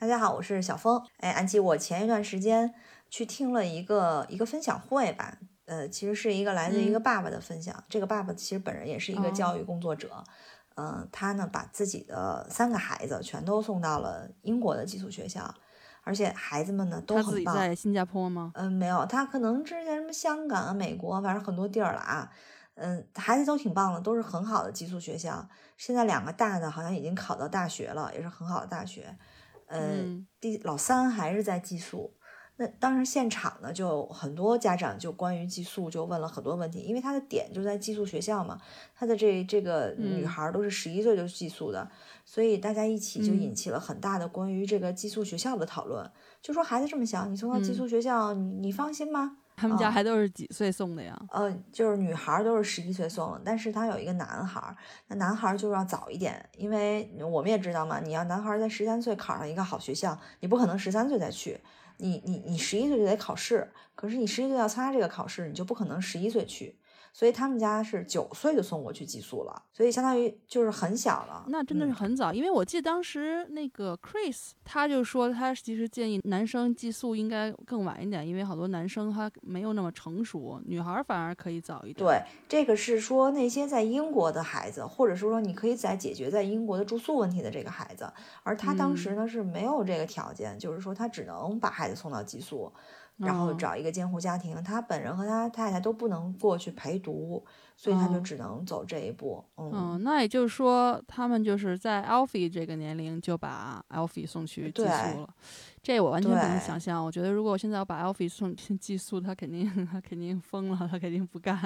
大家好，我是小峰。哎，安琪，我前一段时间去听了一个一个分享会吧，呃，其实是一个来自一个爸爸的分享。这个爸爸其实本人也是一个教育工作者，嗯，他呢把自己的三个孩子全都送到了英国的寄宿学校，而且孩子们呢都很棒。他自己在新加坡吗？嗯，没有，他可能之前什么香港啊、美国，反正很多地儿了啊。嗯，孩子都挺棒的，都是很好的寄宿学校。现在两个大的好像已经考到大学了，也是很好的大学。呃，第老三还是在寄宿。那当时现场呢，就很多家长就关于寄宿就问了很多问题，因为他的点就在寄宿学校嘛。他的这这个女孩都是十一岁就寄宿的，所以大家一起就引起了很大的关于这个寄宿学校的讨论。就说孩子这么小，你送到寄宿学校，你你放心吗？他们家还都是几岁送的呀？呃，就是女孩都是十一岁送，但是他有一个男孩，那男孩就要早一点，因为我们也知道嘛，你要男孩在十三岁考上一个好学校，你不可能十三岁再去，你你你十一岁就得考试，可是你十一岁要参加这个考试，你就不可能十一岁去。所以他们家是九岁就送我去寄宿了，所以相当于就是很小了。那真的是很早，因为我记得当时那个 Chris 他就说，他其实建议男生寄宿应该更晚一点，因为好多男生他没有那么成熟，女孩反而可以早一点。对，这个是说那些在英国的孩子，或者是说你可以在解决在英国的住宿问题的这个孩子，而他当时呢是没有这个条件，就是说他只能把孩子送到寄宿。然后找一个监护家庭，他本人和他太太都不能过去陪读，所以他就只能走这一步。嗯，那也就是说，他们就是在 Alfie 这个年龄就把 Alfie 送去寄宿了。这我完全不能想象。我觉得如果我现在要把 Alfie 送去寄宿，他肯定他肯定疯了，他肯定不干。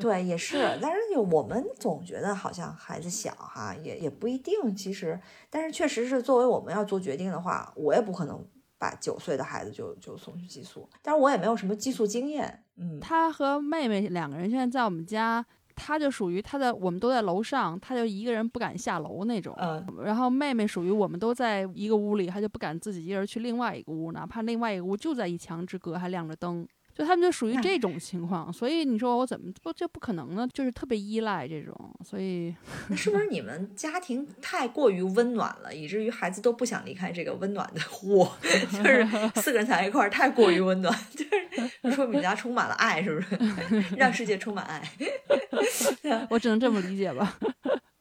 对，也 是。但是我们总觉得好像孩子小哈，也也不一定。其实，但是确实是作为我们要做决定的话，我也不可能。把九岁的孩子就就送去寄宿，但是我也没有什么寄宿经验。嗯，他和妹妹两个人现在在我们家，他就属于他的，我们都在楼上，他就一个人不敢下楼那种。嗯，然后妹妹属于我们都在一个屋里，他就不敢自己一个人去另外一个屋，哪怕另外一个屋就在一墙之隔，还亮着灯。就他们就属于这种情况，所以你说我怎么不就不可能呢？就是特别依赖这种，所以那是不是你们家庭太过于温暖了，以至于孩子都不想离开这个温暖的窝？就是四个人在一块儿太过于温暖，就是说你们家充满了爱，是不是？让世界充满爱，我只能这么理解吧。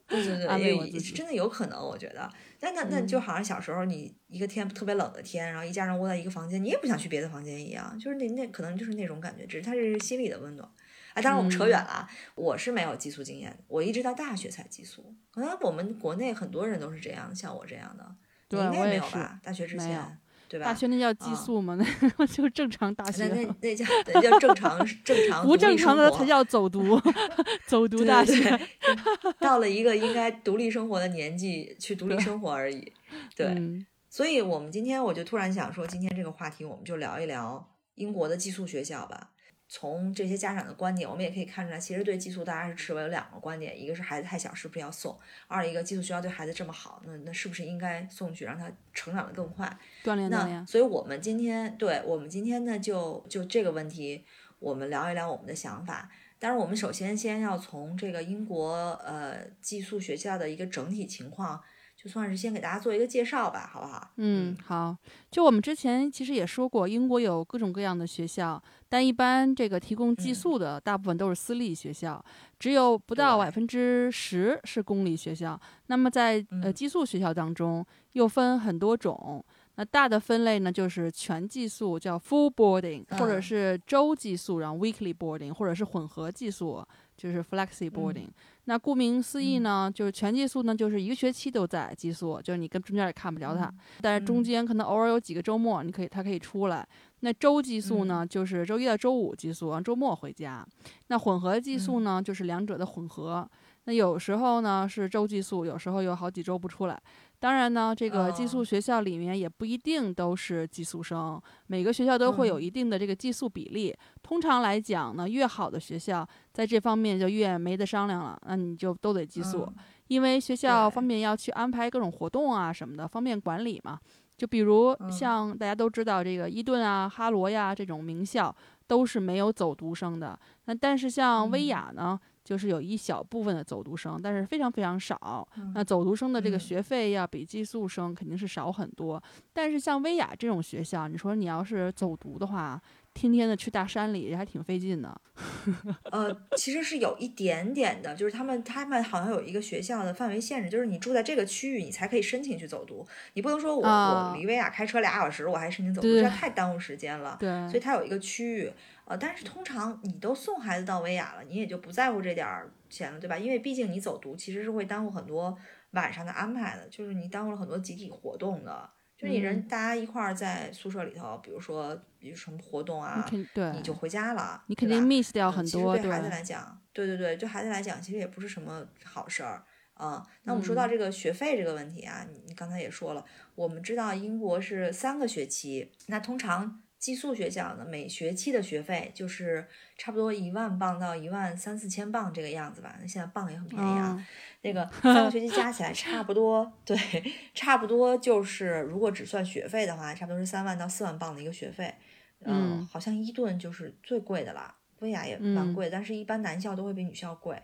对对对，真的有可能，我觉得。那那那就好像小时候你一个天特别冷的天，然后一家人窝在一个房间，你也不想去别的房间一样，就是那那可能就是那种感觉，只是它是心里的温暖。哎，当然我们扯远了，我是没有寄宿经验，我一直到大学才寄宿。可能我们国内很多人都是这样，像我这样的，你，应该没有吧？大学之前。大学那叫寄宿吗？那 就正常大学。那那那叫那叫正常正常。不正常的才叫走读，走读大学。到了一个应该独立生活的年纪，去独立生活而已。对，所以我们今天我就突然想说，今天这个话题我们就聊一聊英国的寄宿学校吧。从这些家长的观点，我们也可以看出来，其实对寄宿大家是持有两个观点：一个是孩子太小，是不是要送；二一个寄宿学校对孩子这么好，那那是不是应该送去，让他成长的更快，锻炼锻炼？所以我们今天对我们今天呢，就就这个问题，我们聊一聊我们的想法。但是我们首先先要从这个英国呃寄宿学校的一个整体情况。就算是先给大家做一个介绍吧，好不好？嗯，好。就我们之前其实也说过，英国有各种各样的学校，但一般这个提供寄宿的大部分都是私立学校，只有不到百分之十是公立学校。那么在呃寄宿学校当中又分很多种，那大的分类呢就是全寄宿，叫 full boarding，或者是周寄宿，然后 weekly boarding，或者是混合寄宿，就是 flexi boarding。那顾名思义呢，就是全寄宿呢，就是一个学期都在寄宿，就是你跟中间也看不着他，但是中间可能偶尔有几个周末，你可以他可以出来。那周寄宿呢，就是周一到周五寄宿，周末回家。那混合寄宿呢，就是两者的混合。那有时候呢是周寄宿，有时候有好几周不出来。当然呢，这个寄宿学校里面也不一定都是寄宿生，每个学校都会有一定的这个寄宿比例。通常来讲呢，越好的学校在这方面就越没得商量了，那你就都得寄宿，因为学校方面要去安排各种活动啊什么的，方便管理嘛。就比如像大家都知道这个伊顿啊、哈罗呀这种名校都是没有走读生的，那但是像威亚呢？就是有一小部分的走读生，但是非常非常少。那走读生的这个学费要比寄宿生肯定是少很多。但是像威亚这种学校，你说你要是走读的话，天天的去大山里也还挺费劲的。呃，其实是有一点点的，就是他们他们好像有一个学校的范围限制，就是你住在这个区域，你才可以申请去走读。你不能说我我离威亚开车俩小时，我还申请走读，这太耽误时间了。对，所以它有一个区域。呃，但是通常你都送孩子到维亚了，你也就不在乎这点儿钱了，对吧？因为毕竟你走读其实是会耽误很多晚上的安排的，就是你耽误了很多集体活动的。就你人大家一块儿在宿舍里头，比如说有什么活动啊，对，你就回家了，你肯定 miss 掉很多。对孩子来讲，对对对，对孩子来讲，其实也不是什么好事儿啊。那我们说到这个学费这个问题啊，你你刚才也说了，我们知道英国是三个学期，那通常。寄宿学校呢，每学期的学费就是差不多一万镑到一万三四千镑这个样子吧。那现在镑也很便宜啊。那个 三个学期加起来差不多，对，差不多就是如果只算学费的话，差不多是三万到四万镑的一个学费。嗯，好像伊顿就是最贵的了，薇娅也蛮贵，但是一般男校都会比女校贵。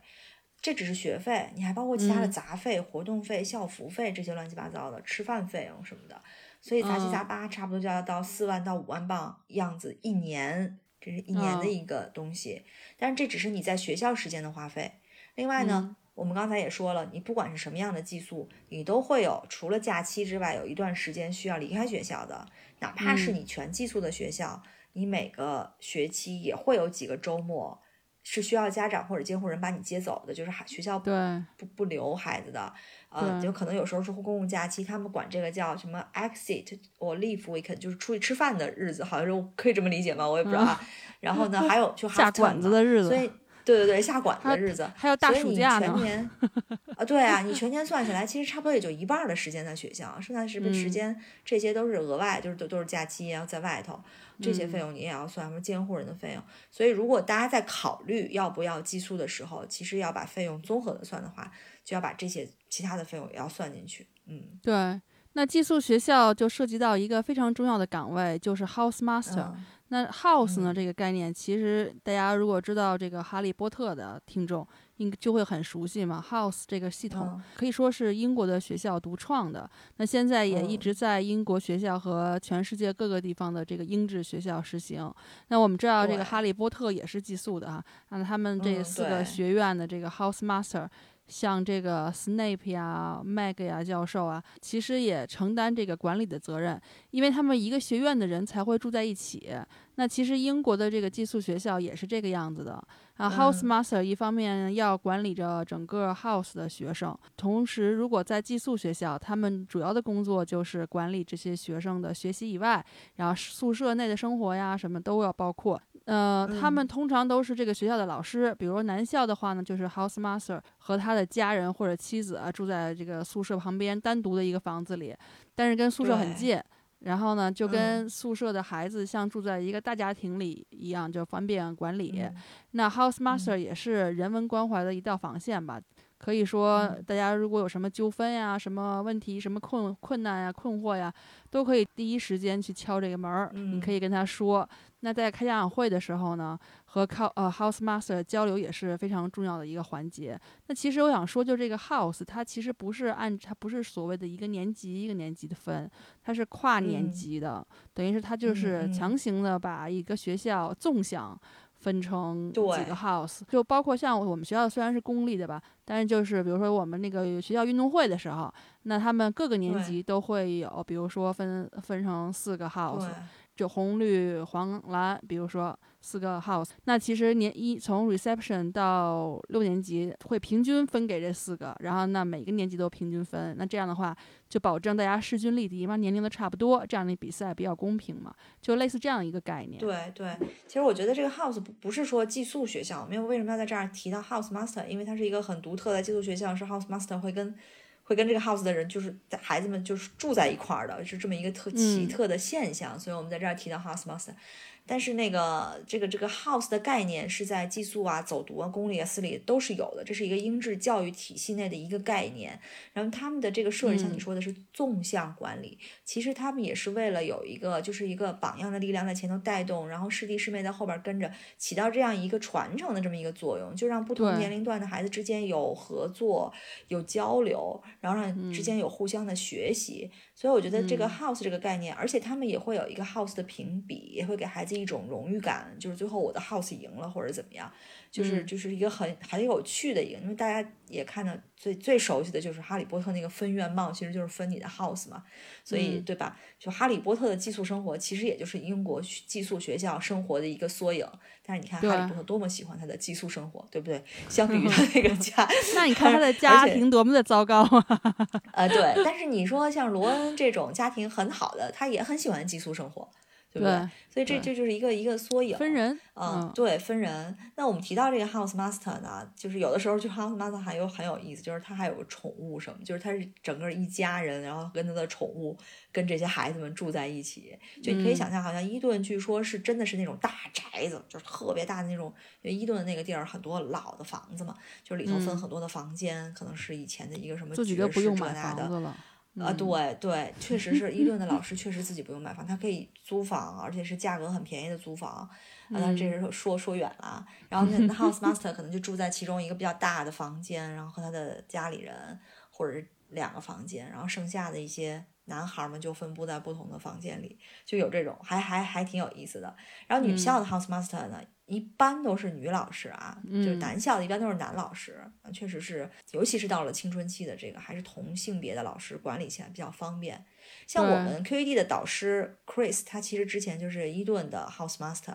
这只是学费，你还包括其他的杂费、活动费、校服费这些乱七八糟的吃饭费用什么的。所以杂七杂八，差不多就要到四万到五万镑样子一年，这是一年的一个东西。但是这只是你在学校时间的花费。另外呢，我们刚才也说了，你不管是什么样的寄宿，你都会有除了假期之外，有一段时间需要离开学校的。哪怕是你全寄宿的学校，你每个学期也会有几个周末。是需要家长或者监护人把你接走的，就是孩学校不不不留孩子的，呃，就可能有时候是公共假期，他们管这个叫什么 exit or leave weekend，就是出去吃饭的日子，好像是可以这么理解吗？我也不知道啊。然后呢，还有就下馆子的日。子，所以对对对，下馆子的日子，还有大暑假呢。全年啊，对啊，你全年算下来，其实差不多也就一半的时间在学校，剩下是不是时间这些都是额外，就是都都是假期要在外头。这些费用你也要算，什么监护人的费用。所以，如果大家在考虑要不要寄宿的时候，其实要把费用综合的算的话，就要把这些其他的费用也要算进去。嗯，对。那寄宿学校就涉及到一个非常重要的岗位，就是 house master。那 house 呢？这个概念其实大家如果知道这个《哈利波特》的听众，应就会很熟悉嘛。house 这个系统可以说是英国的学校独创的，那现在也一直在英国学校和全世界各个地方的这个英制学校实行。那我们知道这个《哈利波特》也是寄宿的啊，那他们这四个学院的这个 house master。像这个 Snape 呀、Mag 呀教授啊，其实也承担这个管理的责任，因为他们一个学院的人才会住在一起。那其实英国的这个寄宿学校也是这个样子的啊。House Master 一方面要管理着整个 House 的学生，同时如果在寄宿学校，他们主要的工作就是管理这些学生的学习以外，然后宿舍内的生活呀什么都要包括。呃，他们通常都是这个学校的老师，比如男校的话呢，就是 house master 和他的家人或者妻子啊住在这个宿舍旁边单独的一个房子里，但是跟宿舍很近，然后呢就跟宿舍的孩子像住在一个大家庭里一样，就方便管理。那 house master 也是人文关怀的一道防线吧。可以说，大家如果有什么纠纷呀、什么问题、什么困困难呀、困惑呀，都可以第一时间去敲这个门儿。你可以跟他说。那在开家长会的时候呢，和靠呃 house master 交流也是非常重要的一个环节。那其实我想说，就这个 house，它其实不是按它不是所谓的一个年级一个年级的分，它是跨年级的，等于是它就是强行的把一个学校纵向。分成几个 house，就包括像我们学校虽然是公立的吧，但是就是比如说我们那个学校运动会的时候，那他们各个年级都会有，比如说分分成四个 house，就红绿黄蓝，比如说四个 house，那其实年一从 reception 到六年级会平均分给这四个，然后那每个年级都平均分，那这样的话就保证大家势均力敌嘛，年龄都差不多，这样的比赛比较公平嘛，就类似这样一个概念。对对，其实我觉得这个 house 不不是说寄宿学校，没有为什么要在这儿提到 house master，因为它是一个很独特的寄宿学校，是 house master 会跟。会跟这个 house 的人，就是孩子们就是住在一块儿的，是这么一个特奇特的现象，所以我们在这儿提到 house master。但是那个这个这个 house 的概念是在寄宿啊、走读啊、公立啊、私立都是有的，这是一个英制教育体系内的一个概念。然后他们的这个设置，像你说的是纵向管理，其实他们也是为了有一个就是一个榜样的力量在前头带动，然后师弟师妹在后边跟着，起到这样一个传承的这么一个作用，就让不同年龄段的孩子之间有合作、有交流，然后让之间有互相的学习。所以我觉得这个 house 这个概念，而且他们也会有一个 house 的评比，也会给孩子一种荣誉感，就是最后我的 house 赢了或者怎么样。就是就是一个很很有趣的一个，因为大家也看到最最熟悉的就是哈利波特那个分院帽，其实就是分你的 house 嘛，所以对吧？就哈利波特的寄宿生活，其实也就是英国寄宿学校生活的一个缩影。但是你看哈利波特多么喜欢他的寄宿生活，对不对？相比于他 那个家，那你看他的家庭多么的糟糕啊！呃，对。但是你说像罗恩这种家庭很好的，他也很喜欢寄宿生活。对不对？所以这这就是一个一个缩影。分人，嗯，对，分人。那我们提到这个 house master 呢，就是有的时候就 house master 还有很有意思，就是他还有个宠物什么，就是他是整个一家人，然后跟他的宠物跟这些孩子们住在一起。就你可以想象，好像伊顿据说是真的是那种大宅子，就是特别大的那种。因为伊顿那个地儿很多老的房子嘛，就是里头分很多的房间，可能是以前的一个什么自己都不用啊，对对，确实是伊顿的老师，确实自己不用买房，他可以租房，而且是价格很便宜的租房。啊，但这是说说远了。然后那 house master 可能就住在其中一个比较大的房间，然后和他的家里人，或者是两个房间，然后剩下的一些男孩们就分布在不同的房间里，就有这种，还还还挺有意思的。然后女校的 house master 呢？一般都是女老师啊，就是男校的一般都是男老师，确实是，尤其是到了青春期的这个，还是同性别的老师管理起来比较方便。像我们 QED 的导师 Chris，他其实之前就是伊顿的 House Master，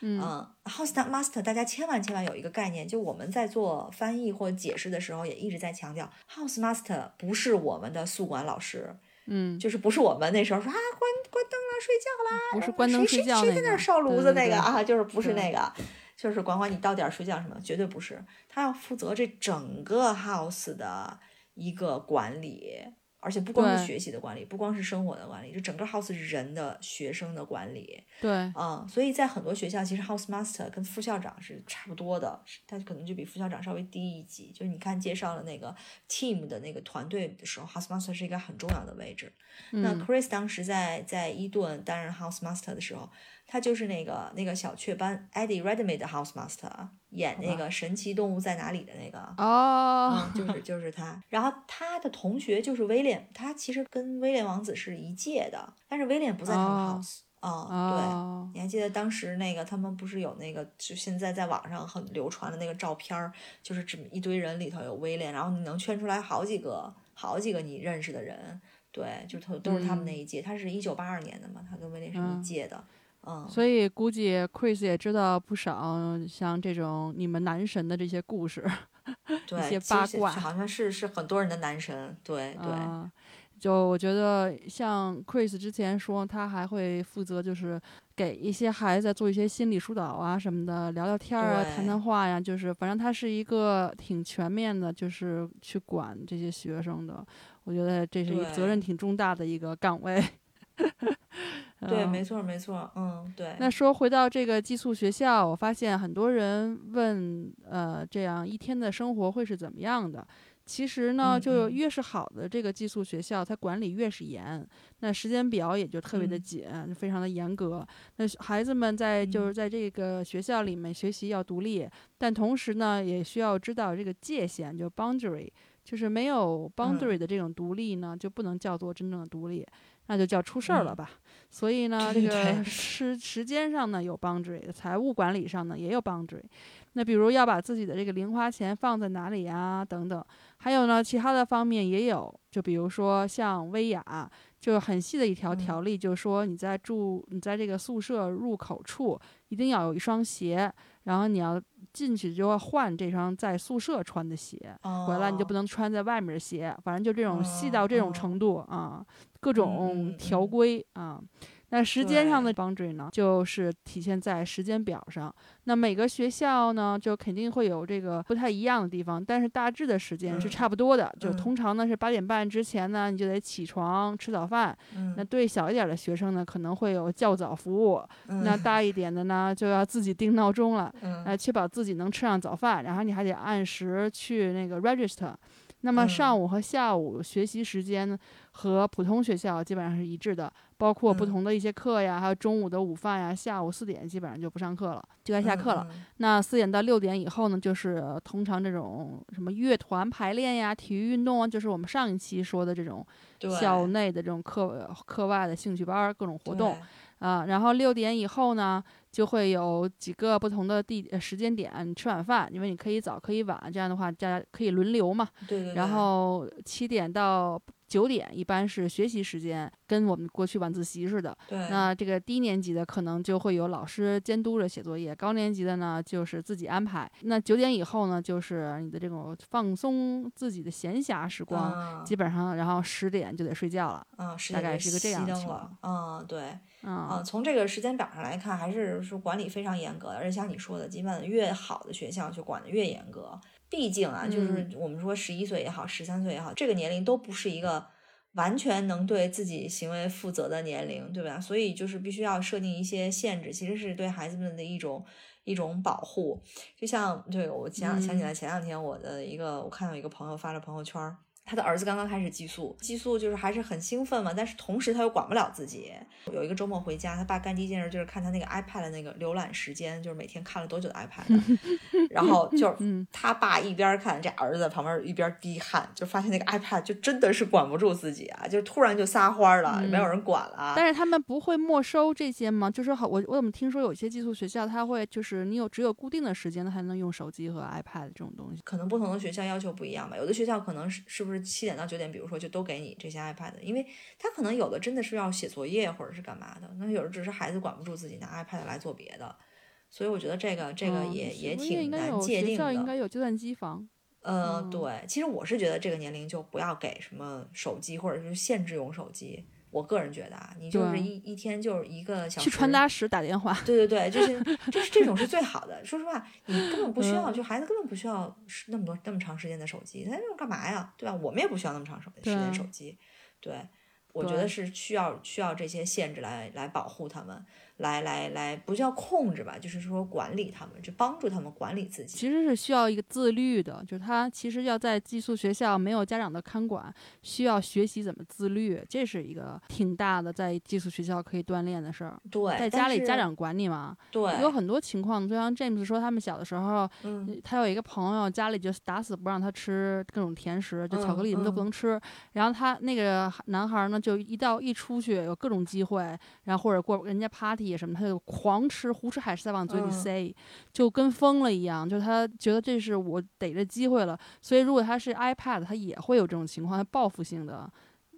嗯，House Master，大家千万千万有一个概念，就我们在做翻译或解释的时候，也一直在强调，House Master 不是我们的宿管老师。嗯，就是不是我们那时候说啊，关关灯了，睡觉啦，不是关灯睡觉谁谁在那烧炉子那个啊？就是不是那个，就是管管你到点睡觉什么，绝对不是。他要负责这整个 house 的一个管理。而且不光是学习的管理，不光是生活的管理，就整个 house 是人的学生的管理。对，嗯，所以在很多学校，其实 house master 跟副校长是差不多的，他可能就比副校长稍微低一级。就是你看介绍了那个 team 的那个团队的时候，house master 是一个很重要的位置。那 Chris 当时在在伊顿担任 house master 的时候。他就是那个那个小雀斑 Eddie Redmayne 的 House Master，演那个神奇动物在哪里的那个哦，就是就是他。然后他的同学就是威廉，他其实跟威廉王子是一届的，但是威廉不在他们 House。哦，对，你还记得当时那个他们不是有那个就现在在网上很流传的那个照片儿，就是这么一堆人里头有威廉，然后你能圈出来好几个好几个你认识的人，对，就都都是他们那一届。他是一九八二年的嘛，他跟威廉是一届的。嗯，所以估计 Chris 也知道不少像这种你们男神的这些故事，一些八卦，好像是是很多人的男神，对对。就我觉得像 Chris 之前说，他还会负责就是给一些孩子做一些心理疏导啊什么的，聊聊天啊，谈谈话呀，就是反正他是一个挺全面的，就是去管这些学生的。我觉得这是一责任挺重大的一个岗位。对，没错，没错，嗯，对。那说回到这个寄宿学校，我发现很多人问，呃，这样一天的生活会是怎么样的？其实呢，就越是好的这个寄宿学校，它管理越是严，那时间表也就特别的紧，非常的严格。那孩子们在就是在这个学校里面学习要独立，但同时呢，也需要知道这个界限，就 boundary，就是没有 boundary 的这种独立呢，就不能叫做真正的独立。那就叫出事儿了吧，所以呢，这 个时时间上呢有 boundary，财务管理上呢也有 boundary。那比如要把自己的这个零花钱放在哪里呀？等等，还有呢，其他的方面也有，就比如说像薇娅。就很细的一条嗯条例，就是说你在住你在这个宿舍入口处一定要有一双鞋，然后你要进去就要换这双在宿舍穿的鞋，回来你就不能能穿在外面的鞋，反正就这种细哦到这种哦程度啊，各嗯种嗯条嗯规啊。那时间上的对 boundary 呢，就是体现在时间表上。那每个学校呢，就肯定会有这个不太一样的地方，但是大致的时间是嗯差不多的。就嗯通常呢是八点半之前呢，你就得起床吃早饭。嗯那对小一点的学生呢，可能会有较早服务；那嗯大一点的呢，就要自己定闹钟了。嗯来确保自己能吃上早饭，然后你还得按时去那个 register。那么嗯上午和下午学习时间呢和普通学校基本上是一致的，包括不嗯同的一些课呀，还有中午的午饭呀，下午四点基本上就不上课了，就该下课了。。嗯那四点到六点以后呢，就是通常这种什么乐团排练呀、体育运动啊，就是我们上一期说的这种校内的这种课课外的兴趣班儿各种活动。啊，然后六点以后呢，就会有几个不同的地呃时间点，你吃晚饭，因为你可以早可以晚，这样的话大家可以轮流嘛。对对，然后七点到九点一般是学习时间，跟我们过去晚自习似的。对那这个低年级的可能就会有老师监督着写作业，高年级的呢就是自己安排。那九点以后呢，就是你的这种放松自己的闲暇时光，嗯基本上然后十点就得睡觉了。嗯，十大概是个这样的情熄灯了。嗯，对。嗯，嗯，从这个时间表上来看，还是说管理非常严格的，而且像你说的，基本越好的学校就管得越严格。毕竟啊，就是我们说十一岁也好，十三岁也好，这个年龄都不是一个完全能对自己行为负责的年龄，对吧？所以就是必须要设定一些限制，其实是对孩子们的一种一种保护。就像对我想想起来，前两天我的一个我看到一个朋友发了朋友圈儿。他的儿子刚刚开始寄宿，寄宿就是还是很兴奋嘛，但是同时他又管不了自己。有一个周末回家，他爸干第一件事就是看他那个 iPad 的那个浏览时间，就是每天看了多久的 iPad，然后就他爸一边看，这儿子在旁边一边滴汗，就发现那个 iPad 就真的是管不住自己啊，就突然就撒欢了，嗯没有人管了。但是他们不会没收这些吗？就是好，我我怎么听说有些寄宿学校，他会就是你有只有固定的时间才能用手机和 iPad 这种东西。可能不同的学校要求不一样吧，有的学校可能是是不是七点到九点，比如说就都给你这些 iPad，因为他可能有的真的是要写作业或者是干嘛的，那有的只是孩子管不住自己拿 iPad 来做别的，所以我觉得这个这个嗯也、也挺难界定学校应的。该有计算机房。呃，嗯对，其实我是觉得这个年龄就不要给什么手机，或者是限制用手机。我个人觉得啊，你就是一一天就是一个小时去传达室打电话。对对对，就是就是这种是最好的。说实话，你根本不需要，嗯就孩子根本不需要是那么多那么长时间的手机，他那种干嘛呀？对吧？我们也不需要那么长时时间手机。对，我觉得是需要需要这些限制来来保护他们，来来来，不叫控制吧，就是说管理他们，就帮助他们管理自己。其实是需要一个自律的，就是他其实要在寄宿学校没有家长的看管，需要学习怎么自律，这是一个挺大的在寄宿学校可以锻炼的事儿。对，在家里家长管你嘛，对有很多情况，就像 James 说，他们小的时候，嗯他有一个朋友家里就打死不让他吃各种甜食，就巧克力什么都不嗯能吃。然后他那个男孩呢，就一到一出去有各种机会，然后或者过人家 party 什么，他就狂吃，胡吃海塞往嘴里嗯塞，就跟疯了一样。就他觉得这是我逮着机会了，所以如果他是 iPad，他也会有这种情况，他报复性的。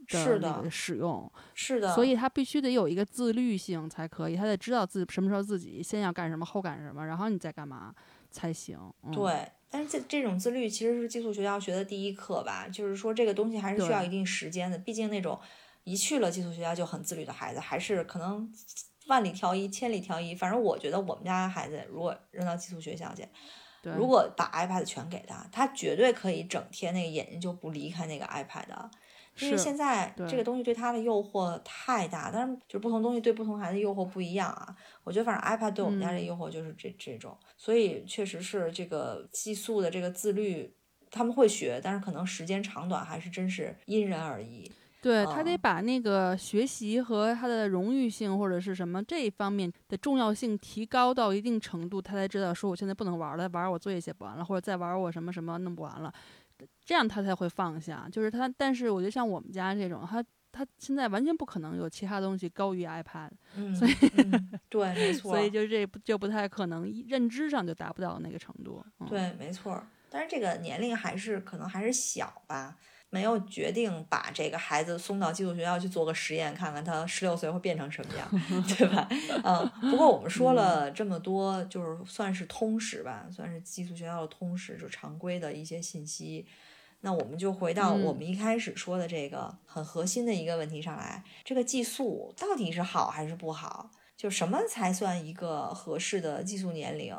是的使用，是的，所以他必须得有一个自律性才可以，他得知道自己什么时候自己先要干什么，后干什么，然后你再干嘛才行。嗯、对，但是这这种自律其实是寄宿学校学的第一课吧，就是说这个东西还是需要一定时间的。毕竟那种一去了寄宿学校就很自律的孩子，还是可能万里挑一、千里挑一。反正我觉得我们家孩子如果扔到寄宿学校去，如果把 iPad 全给他，他绝对可以整天那个眼睛就不离开那个 iPad 的。因为现在这个东西对他的诱惑太大，但是就是不同东西对不同孩子诱惑不一样啊。我觉得反正 iPad 对我们家这嗯诱惑就是这、这种，所以确实是这个寄宿的这个自律，他们会学，但是可能时间长短还是真是因人而异。对他得嗯把那个学习和他的荣誉性或者是什么这一方面的重要性提高到一定程度，他才知道说我现在不能玩了，玩我作业写不完了，或者再玩我什么什么弄不完了，这样他才会放下。就是他，但是我觉得像我们家这种，他他现在完全不可能有其他东西高于 iPad，嗯，所以嗯、对，没错，所以就这就不太可能，认知上就达不到那个程度。嗯、对，没错。但是这个年龄还是可能还是小吧。没有决定把这个孩子送到寄宿学校去做个实验，看看他十六岁会变成什么样，对吧？嗯，不过我们说了这么多，就是算是通识吧，算是寄宿学校的通识，就常规的一些信息。那我们就回到我们一开始说的这个很核心的一个问题上来：这个寄宿到底是好还是不好？就什么才算一个合适的寄宿年龄？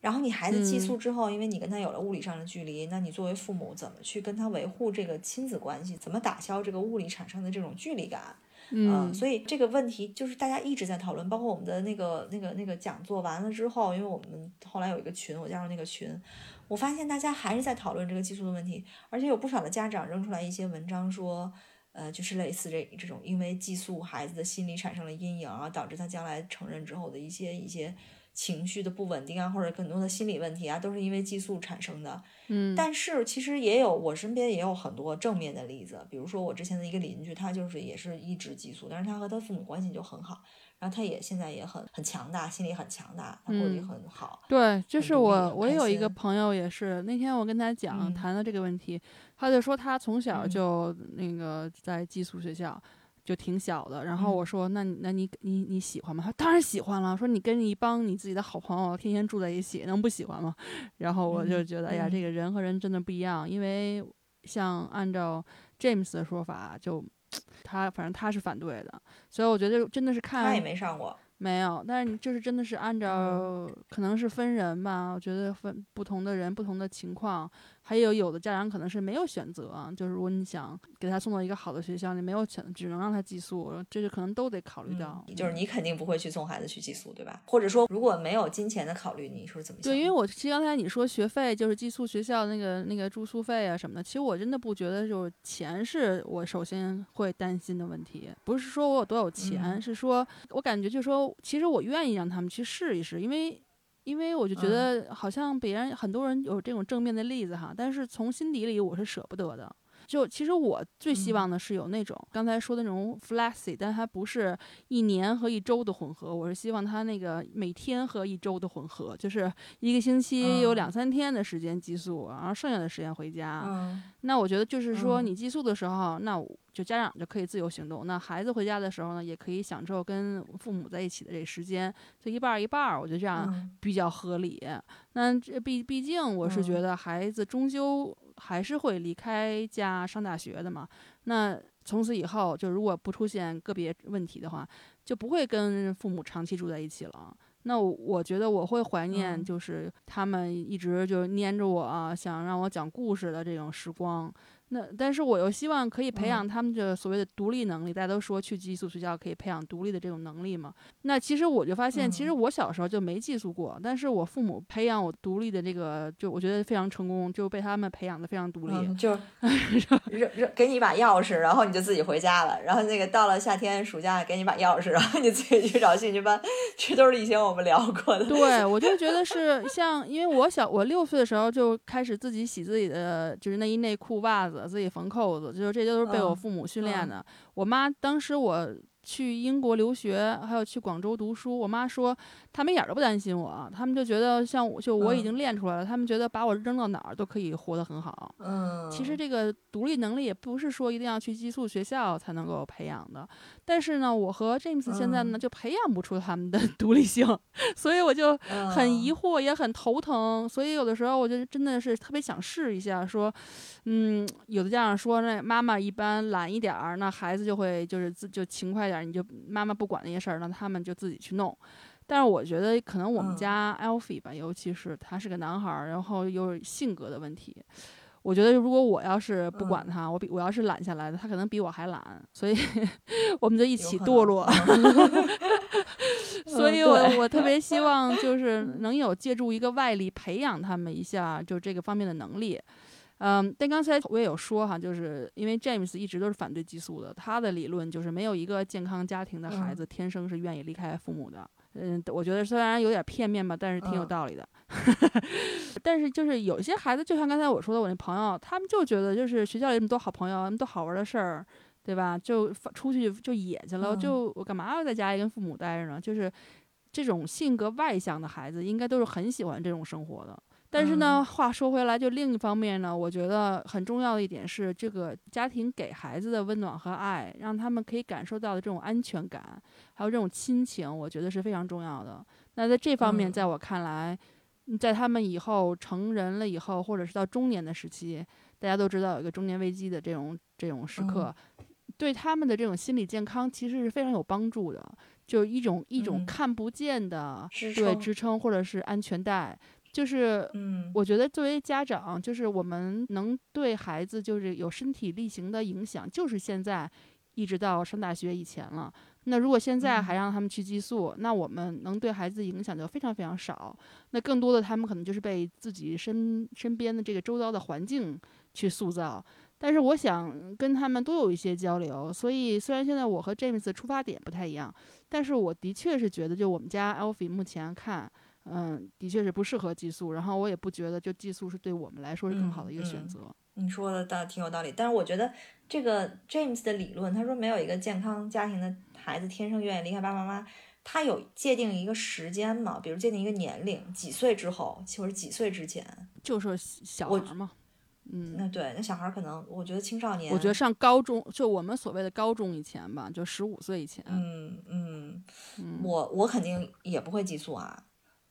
然后你孩子寄宿之后，因为你跟他有了物理上的距离，那你作为父母怎么去跟他维护这个亲子关系？怎么打消这个物理产生的这种距离感？嗯，所以这个问题就是大家一直在讨论，包括我们的那个那个那个讲座完了之后，因为我们后来有一个群，我加入那个群。我发现大家还是在讨论这个寄宿的问题，而且有不少的家长扔出来一些文章说，呃，就是类似这这种，因为寄宿孩子的心理产生了阴影啊，导致他将来成人之后的一些一些情绪的不稳定啊，或者很多的心理问题啊，都是因为寄宿产生的。嗯，但是其实也有我身边也有很多正面的例子，比如说我之前的一个邻居，他就是也是一直寄宿，但是他和他父母关系就很好。然后他也现在也很很强大，心理很强大，他过得也很好。对，就是我，我有一个朋友也是，那天我跟他讲谈了这个问题，他就说他从小就那个在寄宿学校，就挺小的。然后我说，那那你你你喜欢吗？他当然喜欢了。说你跟一帮你自己的好朋友天天住在一起，能不喜欢吗？然后我就觉得，哎呀，这个人和人真的不一样，因为像按照 James 的说法，就。他反正他是反对的，所以我觉得真的是看他也没上过。没有，但是你就是真的是按照，可能是分人吧。我觉得分不同的人，不同的情况，还有有的家长可能是没有选择，就是如果你想给他送到一个好的学校，你没有选，只能让他寄宿，这就可能都得考虑到。就是你肯定不会去送孩子去寄宿，对吧？或者说如果没有金钱的考虑，你说怎么想？对，因为我其实刚才你说学费就是寄宿学校那个那个住宿费啊什么的，其实我真的不觉得就是钱是我首先会担心的问题，不是说我有多有钱，是说我感觉就是说。其实我愿意让他们去试一试，因为，因为我就觉得好像别人很多人有这种正面的例子哈，但是从心底里我是舍不得的。就其实我最希望的是有那种刚才说的那种 flexi，但它不是一年和一周的混合，我是希望它那个每天和一周的混合，就是一个星期有两三天的时间寄宿，然后剩下的时间回家。那我觉得就是说你寄宿的时候，那就家长就可以自由行动，那孩子回家的时候呢，也可以享受跟父母在一起的这时间，就一半儿一半儿，我觉得这样比较合理。那这毕毕竟我是觉得孩子终究。还是会离开家上大学的嘛？那从此以后，就如果不出现个别问题的话，就不会跟父母长期住在一起了。那我觉得我会怀念，就是他们一直就粘着我，想让我讲故事的这种时光。那但是我又希望可以培养他们的所谓的独立能力。大家都说去寄宿学校可以培养独立的这种能力嘛？那其实我就发现，其实我小时候就没寄宿过，但是我父母培养我独立的这个，就我觉得非常成功，就被他们培养的非常独立。就扔扔给你一把钥匙，然后你就自己回家了。然后那个到了夏天暑假，给你把钥匙，然后你自己去找兴趣班。这都是以前我们聊过的。对，我就觉得 是像，因为我小我六岁的时候就开始自己洗自己的就是内衣内裤袜子。自己缝扣子，就是这些都是被我父母训练的。我妈当时我。去英国留学，还有去广州读书。我妈说，他们一点都不担心我，他们就觉得像我就我已经练出来了，他们觉得把我扔到哪儿都可以活得很好。嗯，其实这个独立能力也不是说一定要去寄宿学校才能够培养的。但是呢，我和 James 现在呢就培养不出他们的 独立性，所以我就很疑惑，也很头疼。所以有的时候我就真的是特别想试一下，说，嗯，有的家长说，那妈妈一般懒一点儿，那孩子就会就是自就勤快点儿。你就妈妈不管那些事儿，让他们就自己去弄。但是我觉得可能我们家 Alfie 吧，尤其是他是个男孩儿，然后又性格的问题。我觉得如果我要是不管他，我比我要是懒下来的，他可能比我还懒，所以 我们就一起堕落。所以我我特别希望 就是能有借助一个外力培养他们一下，就这个方面的能力。嗯，但刚才我也有说哈，就是因为 James 一直都是反对激素的，他的理论就是没有一个健康家庭的孩子天生是愿意离开父母的。嗯，我觉得虽然有点片面吧，但是挺有道理的。但是就是有些孩子，就像刚才我说的，我那朋友，他们就觉得就是学校里那么多好朋友，那么多好玩的事儿，对吧？就出去就野去了，就我干嘛要在家里跟父母待着呢？就是这种性格外向的孩子，应该都是很喜欢这种生活的。但是呢，话说回来，就另一方面呢，我觉得很重要的一点是，这个家庭给孩子的温暖和爱，让他们可以感受到的这种安全感，还有这种亲情，我觉得是非常重要的。那在这方面，在我看来，在他们以后成人了以后，或者是到中年的时期，大家都知道有一个中年危机的这种这种时刻，对他们的这种心理健康其实是非常有帮助的，就一种一种看不见的对支撑或者是安全带。就是，嗯，我觉得作为家长，就是我们能对孩子就是有身体力行的影响，就是现在一直到上大学以前了。那如果现在还让他们去寄宿，那我们能对孩子影响就非常非常少。那更多的他们可能就是被自己身身边的这个周遭的环境去塑造。但是我想跟他们多有一些交流。所以虽然现在我和 James 出发点不太一样，但是我的确是觉得，就我们家 Alfie 目前看。嗯，的确是不适合寄宿，然后我也不觉得就寄宿是对我们来说是更好的一个选择。你说的倒挺有道理，但是我觉得这个 James 的理论，他说没有一个健康家庭的孩子天生愿意离开爸爸妈妈，他有界定一个时间嘛？比如界定一个年龄，几岁之后或者几岁之前，就是小孩嘛。嗯，那对，那小孩可能我觉得青少年，我觉得上高中就我们所谓的高中以前吧，就十五岁以前。嗯嗯，我我肯定也不会寄宿啊。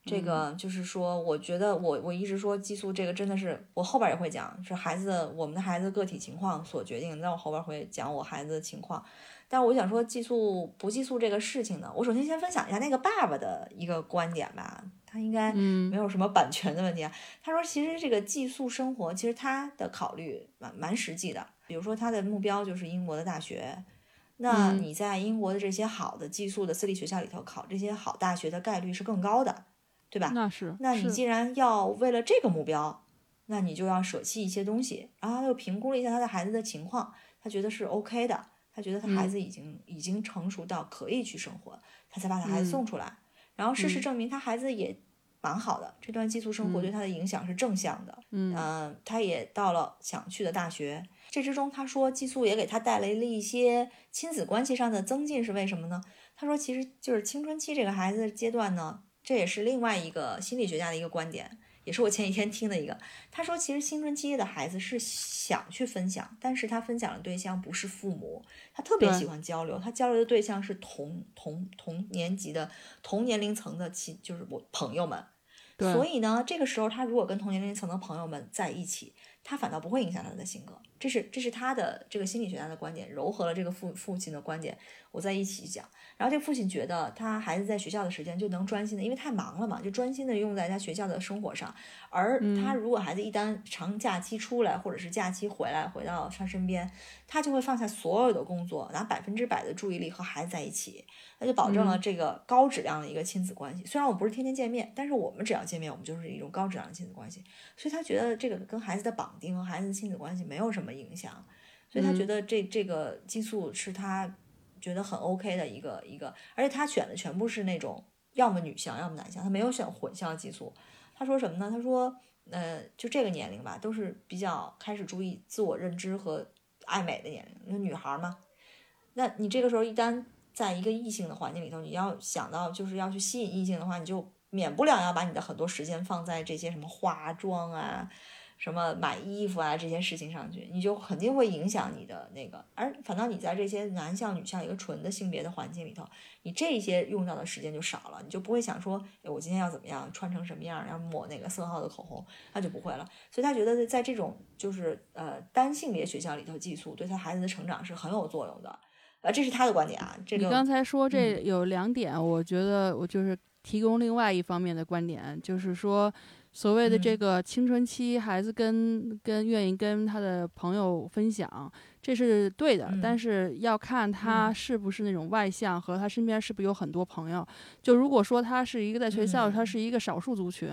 这个就是说，我觉得我我一直说寄宿这个真的是我后边也会讲，是孩子我们的孩子个体情况所决定。那我后边会讲我孩子的情况，但是我想说寄宿不寄宿这个事情呢，我首先先分享一下那个爸爸的一个观点吧，他应该没有什么版权的问题啊。他说其实这个寄宿生活其实他的考虑蛮蛮实际的，比如说他的目标就是英国的大学，那你在英国的这些好的寄宿的私立学校里头考这些好大学的概率是更高的。对吧？那是。那你既然要为了这个目标，那你就要舍弃一些东西。然后他又评估了一下他的孩子的情况，他觉得是 OK 的，他觉得他孩子已经已经成熟到可以去生活，他才把他孩子送出来。然后事实证明，他孩子也蛮好的，这段寄宿生活对他的影响是正向的。嗯，他也到了想去的大学。这之中，他说寄宿也给他带来了一些亲子关系上的增进，是为什么呢？他说，其实就是青春期这个孩子的阶段呢。这也是另外一个心理学家的一个观点，也是我前几天听的一个。他说，其实青春期的孩子是想去分享，但是他分享的对象不是父母，他特别喜欢交流，他交流的对象是同同同年级的同年龄层的亲，就是我朋友们。所以呢，这个时候他如果跟同年龄层的朋友们在一起，他反倒不会影响他的性格。这是这是他的这个心理学家的观点，糅合了这个父父亲的观点，我在一起讲。然后这个父亲觉得他孩子在学校的时间就能专心的，因为太忙了嘛，就专心的用在他学校的生活上。而他如果孩子一旦长假期出来，或者是假期回来回到他身边，他就会放下所有的工作，拿百分之百的注意力和孩子在一起，那就保证了这个高质量的一个亲子关系。虽然我不是天天见面，但是我们只要见面，我们就是一种高质量的亲子关系。所以他觉得这个跟孩子的绑定和孩子的亲子关系没有什么影响，所以他觉得这这个激素是他。觉得很 OK 的一个一个，而且他选的全部是那种要么女性，要么男性，他没有选混相激素。他说什么呢？他说，呃，就这个年龄吧，都是比较开始注意自我认知和爱美的年龄。那女孩嘛，那你这个时候一旦在一个异性的环境里头，你要想到就是要去吸引异性的话，你就免不了要把你的很多时间放在这些什么化妆啊。什么买衣服啊这些事情上去，你就肯定会影响你的那个，而反倒你在这些男校女校一个纯的性别的环境里头，你这些用到的时间就少了，你就不会想说，哎，我今天要怎么样穿成什么样，要抹哪个色号的口红，他就不会了。所以他觉得在这种就是呃单性别学校里头寄宿，对他孩子的成长是很有作用的，呃，这是他的观点啊。这个你刚才说这有两点，我觉得我就是提供另外一方面的观点，就是说。所谓的这个青春期孩子跟跟愿意跟他的朋友分享，这是对的，但是要看他是不是那种外向，和他身边是不是有很多朋友。就如果说他是一个在学校，他是一个少数族群，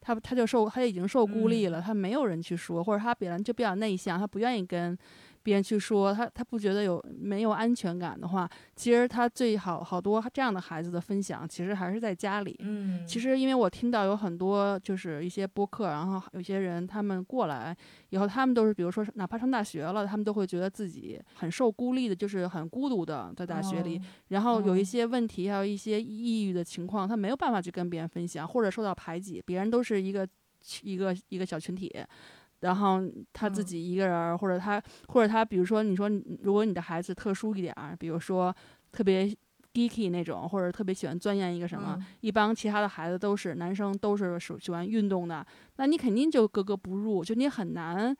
他他就受他已经受孤立了，他没有人去说，或者他本来就比较内向，他不愿意跟。别人去说他，他不觉得有没有安全感的话，其实他最好好多这样的孩子的分享，其实还是在家里。嗯，其实因为我听到有很多就是一些播客，然后有些人他们过来以后，他们都是比如说哪怕上大学了，他们都会觉得自己很受孤立的，就是很孤独的在大学里，然后有一些问题，还有一些抑郁的情况，他没有办法去跟别人分享，或者受到排挤，别人都是一个。一个一个小群体，然后他自嗯。己一个人儿，或者他或者他，比如说你说如果你的孩子特殊一点儿，比如说特别 geeky 那种，或者特别喜欢钻研一个什么，嗯。一帮其他的孩子都是男生，都是喜喜欢运动的，那你肯定就格格不入，就你很难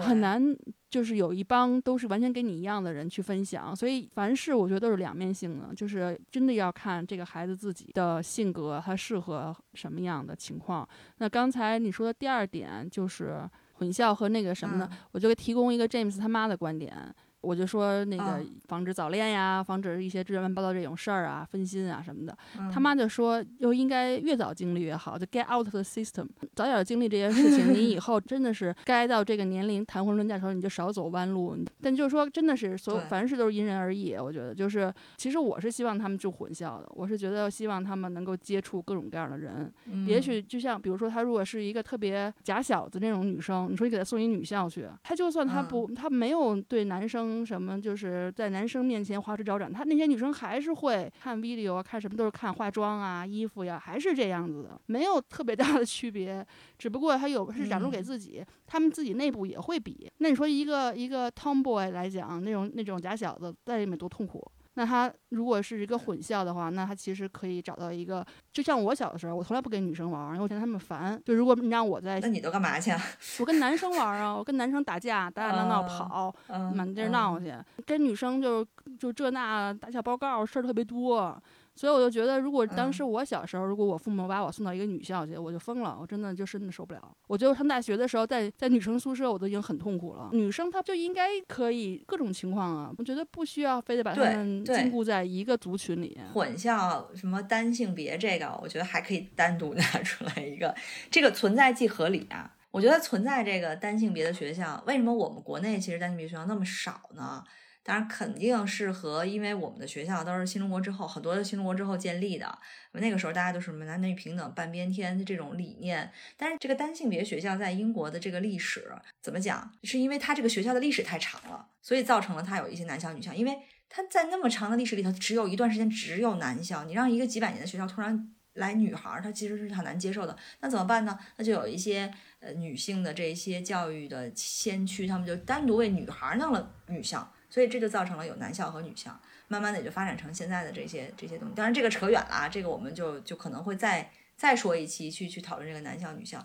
很难，就是有一帮都是完全跟你一样的人去分享，所以凡事我觉得都是两面性的，就是真的要看这个孩子自己的性格，他适合什么样的情况。那刚才你说的第二点就是混淆和那个什么呢？嗯我就提供一个 James 他妈的观点。我就说那个嗯防止早恋呀，防止一些乱七八糟这种事儿啊、分心啊什么的。嗯他妈就说，又应该越早经历越好，就 get out of the system，早点经历这些事情，你以 后真的是该到这个年龄谈婚论嫁的时候，你就少走弯路。但就是说，真的是所有凡事都是因人而异。我觉得就是，其实我是希望他们住混校的，我是觉得希望他们能够接触各种各样的人。也嗯许就像比如说，她如果是一个特别假小子那种女生，你说你给她送一女校去，她就算她不，她没有对男生什么，就是在男生面前花枝招展，她那些女生还是会看 video 啊，看什么都是看化妆啊、衣服呀，还是这样子的，没有特别大的区别。只不过她有是展露给嗯自己，他们自己内部也会比。那你说一个一个 tomboy 来讲，那种那种假小子在里面多痛苦。那他如果是一个混校的话，那他其实可以找到一个，就像我小的时候，我从来不跟女生玩儿，因为我嫌他们烦。就如果你让我在那，你都干嘛去啊？我跟男生玩儿啊，我跟男生打架，打打闹闹嗯跑，嗯满地儿闹去，跟女生就就这那打小报告，事儿特别多。所以我就觉得，如果当时嗯我小时候，如果我父母把我送到一个女校去，我就疯了，我真的就真的受不了。我觉得我上大学的时候，在在女生宿舍，我都已经很痛苦了。女生她就应该可以各种情况啊，我觉得不需要非得把她们禁锢在一个族群里。混校什么单性别这个，我觉得还可以单独 拿出来一个，这个存在即合理啊。我觉得存在这个单性别的学校，为什么我们国内其实单性别学校那么少呢？当然肯定是和因为我们的学校都是新中国之后很多的新中国之后建立的，那个时候大家都是什么男女平等、半边天这种理念。但是这个单性别学校在英国的这个历史怎么讲？是因为它这个学校的历史太长了，所以造成了它有一些男校女校，因为它在那么长的历史里头，只有一段时间只有男校，你让一个几百年的学校突然来女孩儿，她其实是很难接受的。那怎么办呢？那就有一些呃女性的这些教育的先驱，他们就单独为女孩弄了女校，所以这就造成了有男校和女校，慢慢的也就发展成现在的这些这些东西。当然这个扯远了啊，这个我们就就可能会再再说一期去去讨论这个男校女校。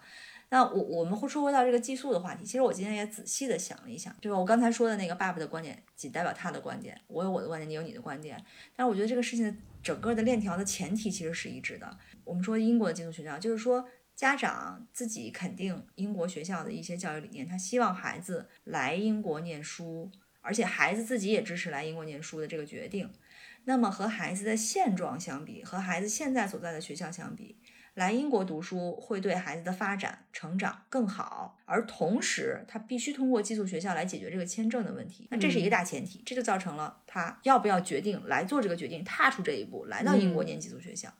那我我们会说回到这个寄宿的话题，其实我今天也仔细的想了一想，就是我刚才说的那个爸爸的观点，仅代表他的观点，我有我的观点，你有你的观点。但是我觉得这个事情的整个的链条的前提其实是一致的。我们说英国的寄宿学校，就是说家长自己肯定英国学校的一些教育理念，他希望孩子来英国念书，而且孩子自己也支持来英国念书的这个决定。那么和孩子的现状相比，和孩子现在所在的学校相比，来英国读书会对孩子的发展成长更好，而同时他必须通过寄宿学校来解决这个签证的问题。那这是一个大前提，这就造成了他要不要决定来做这个决定，踏出这一步，来到英国念寄宿学校。